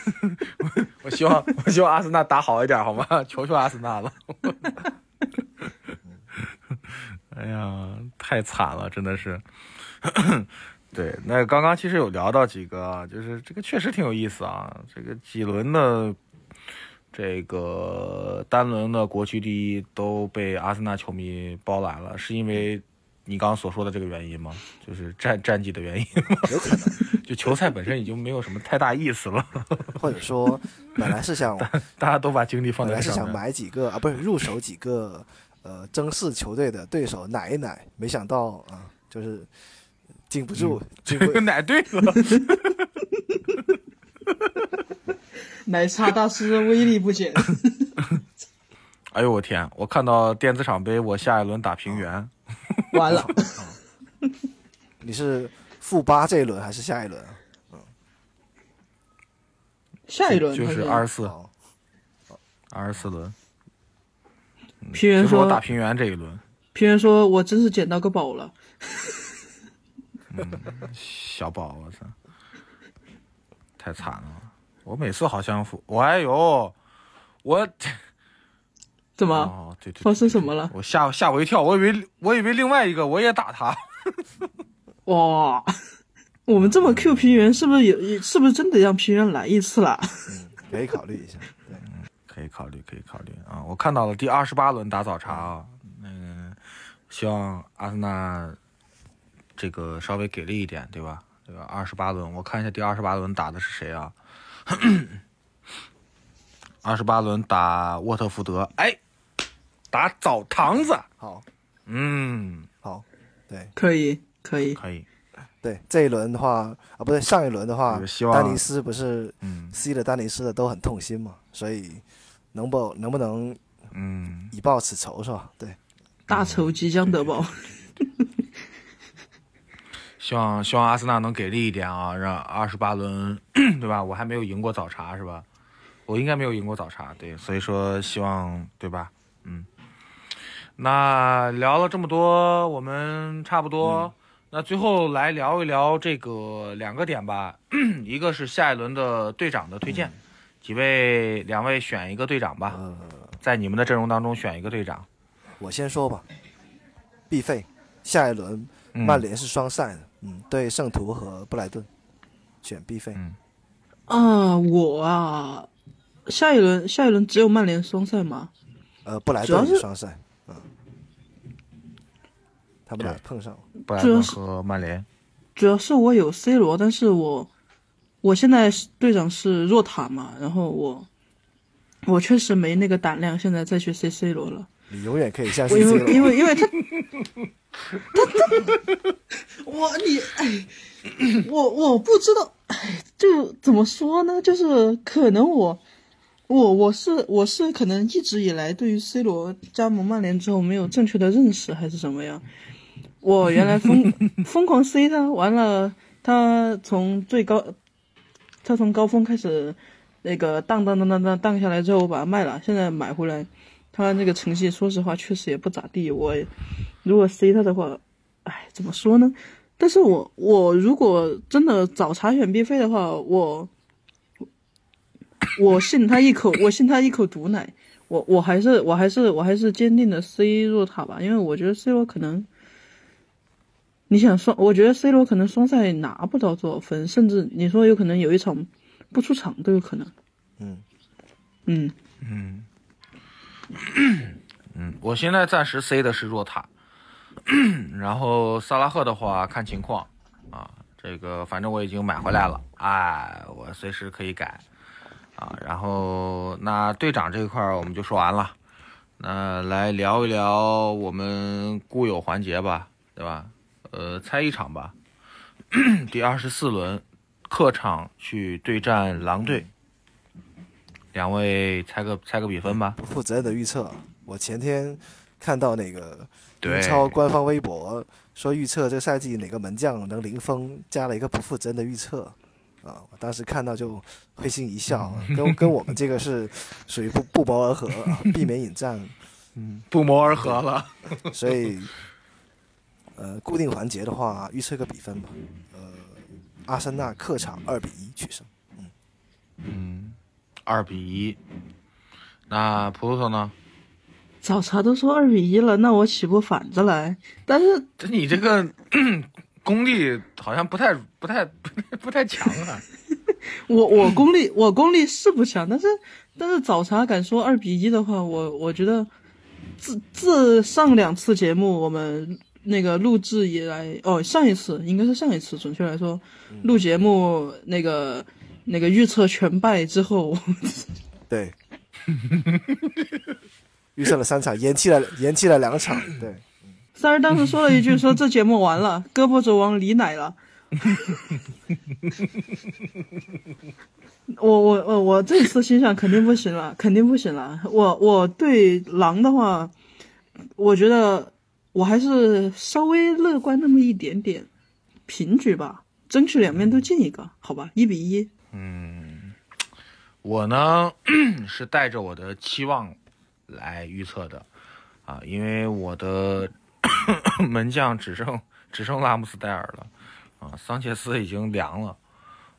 我希望我希望阿森纳打好一点好吗？求求阿森纳了！哎呀，太惨了，真的是。对，那刚刚其实有聊到几个啊，就是这个确实挺有意思啊。这个几轮的这个单轮的国区第一都被阿森纳球迷包揽了，是因为你刚刚所说的这个原因吗？就是战战绩的原因吗？有可能，就球赛本身已经没有什么太大意思了，或者说 本来是想大家都把精力放在本来是想。买几个啊，不是入手几个呃争四球队的对手奶一奶，没想到啊，就是禁不住，禁不这 个奶对了，奶茶大师威力不减，哎呦我天！我看到电子厂杯，我下一轮打平原，完了，你是负八这一轮还是下一轮嗯？下一轮就是还二十四哦，二十四轮，平原说我打平原这一轮，平原说我真是捡到个宝了，嗯小宝，我操，太惨了！我每次好像负，我哎呦，我 怎么、哦，对对发对，生什么了？我吓吓我一跳，我以为我以为另外一个我也打他，哇，我们这么 Q 平原，是不是也？是不是真得让平原来一次了？可以考虑一下。对，可以考虑，可以考虑。啊！我看到了第二十八轮打早茶啊，那嗯、希望阿森纳这个稍微给力一点，对吧？这个二十八轮，我看一下第二十八轮打的是谁啊？二十八轮打沃特福德，哎，打澡堂子，好，嗯，好，对。可以，可以，可以，对，这一轮的话啊，不对，上一轮的话希，望丹尼斯不是嗯。C 的丹尼斯的都很痛心嘛，所以能不能不能嗯，以报此仇是吧？对，大仇即将得报。希望希望阿森纳能给力一点啊，让二十八轮，对吧？我还没有赢过早茶是吧？我应该没有赢过早茶，对，所以说希望对吧？嗯，那聊了这么多，我们差不多，那最后来聊一聊这个两个点吧，一个是下一轮的队长的推荐，几位两位选一个队长吧，呃，在你们的阵容当中选一个队长。我先说吧，必费，下一轮嗯曼联是双赛的，嗯，对圣徒和布莱顿，选必费。嗯啊，我啊，下一轮下一轮只有曼联双赛吗？呃，布莱顿是双赛，嗯，他们俩碰上了。布莱顿主要是和曼联，主要是我有 C 罗，但是我我现在是队长是若塔嘛，然后我我确实没那个胆量现在再去 C C 罗了。你永远可以相我因信 C 罗。为因为因为他，他他，我你哎，我我不知道，哎，就怎么说呢？就是可能我我我是我是可能一直以来对于 C 罗加盟曼联之后没有正确的认识，还是什么样？我原来疯 疯狂 C 他，完了他从最高，他从高峰开始那个荡荡荡荡荡荡下来之后，我把它卖了，现在买回来。他那个成绩，说实话确实也不咋地。我如果 C 他的话，哎，怎么说呢？但是我我如果真的找茶选必费的话，我我信他一口，我信他一口毒奶。我我还是我还是我还是坚定的 C 若塔吧，因为我觉得 C 罗可能，你想双，我觉得 C 罗可能双赛拿不到多少分，甚至你说有可能有一场不出场都有可能。嗯。嗯，嗯，嗯，我现在暂时 C 的是若塔，然后萨拉赫的话看情况。啊，这个反正我已经买回来了，哎，我随时可以改。啊。然后那队长这一块儿我们就说完了，那来聊一聊我们固有环节吧，对吧？呃，猜一场吧，第二十四轮客场去对战狼队。两位猜个猜个比分吧。不负责任的预测，我前天看到那个英超官方微博说预测这个赛季哪个门将能零封，加了一个不负责任的预测。啊！我当时看到就会心一笑，跟跟我们这个是属于不不谋而合，啊避免引战，嗯不谋而合了。所以呃，固定环节的话，预测个比分吧。呃，阿森纳客场二比一取胜。嗯嗯，二比一。那葡萄呢？早茶都说二比一了，那我岂不反着来，但是这你这个 功力好像不太、不太、不太强啊。我我功力我功力是不强，但是但是早茶敢说二比一的话，我我觉得自自上两次节目我们那个录制以来，哦，上一次应该是上一次，准确来说，录节目那个那个预测全败之后，对，预测了三场，延期了延期了两场。对，三儿当时说了一句说这节目完了，胳膊肘往里奶了。我我我我这次心想肯定不行了，肯定不行了。我我对狼的话，我觉得我还是稍微乐观那么一点点，平局吧，争取两面都进一个，好吧，一比一。嗯我呢 是带着我的期望来预测的啊，因为我的 门将只剩只剩拉姆斯戴尔了啊，桑切斯已经凉了。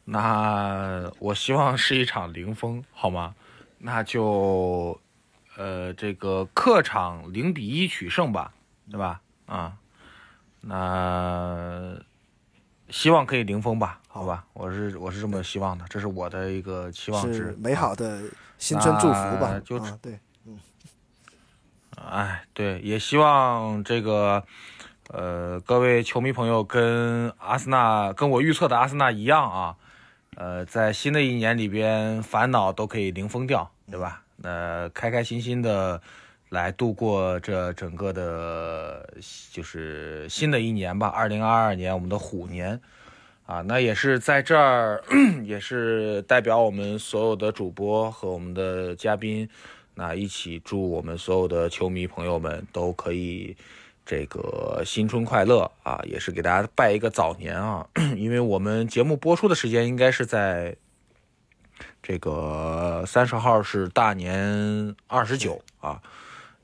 那我希望是一场零封，好吗？那就呃这个客场零比一取胜吧，对吧？啊，那希望可以零封吧，好吧？我是我是这么希望的，这是我的一个期望值是。美好的新春祝福吧。就啊，对，哎，对，也希望这个，呃，各位球迷朋友跟阿森纳跟我预测的阿森纳一样啊，呃，在新的一年里边，烦恼都可以零封掉，对吧？那开开心心的来度过这整个的，就是新的一年吧，二零二二年，我们的虎年。啊，那也是在这儿，也是代表我们所有的主播和我们的嘉宾，那一起祝我们所有的球迷朋友们都可以这个新春快乐啊，也是给大家拜一个早年啊，因为我们节目播出的时间应该是在这个三十号是大年二十九啊，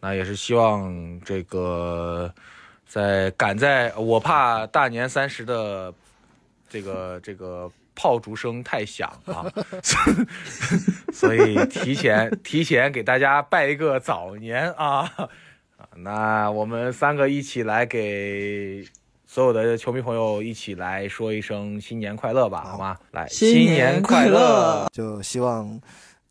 那也是希望这个在赶在我怕大年三十的这个这个炮竹声太响啊，所以提前提前给大家拜一个早年啊。那我们三个一起来给所有的球迷朋友一起来说一声新年快乐吧，好吗？来，新年快乐！就希望《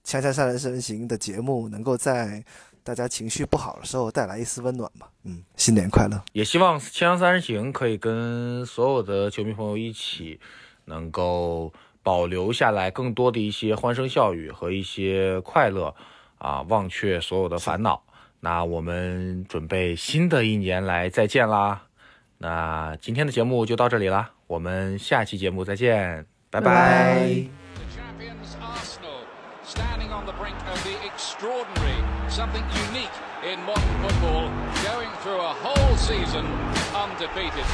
恰恰三人行》的节目能够在大家情绪不好的时候带来一丝温暖吧。嗯，新年快乐！也希望《锵锵三人行》可以跟所有的球迷朋友一起，能够保留下来更多的一些欢声笑语和一些快乐啊，忘却所有的烦恼。那我们准备新的一年来再见啦。那今天的节目就到这里啦，我们下期节目再见，拜拜。拜 The champions Arsenal standing on the brink of the extraordinary, something unique in modern football, going through a whole season undefeated.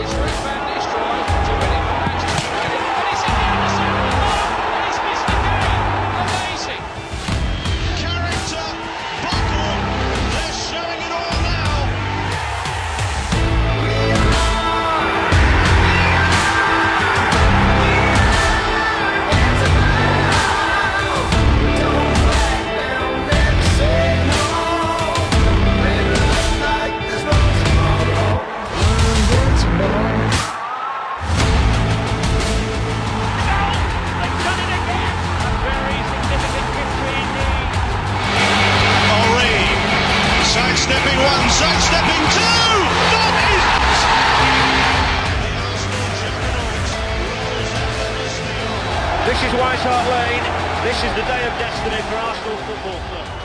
It's van Nistelrooy to win it two. This is White Hart Lane. This is the day of destiny for Arsenal Football Club.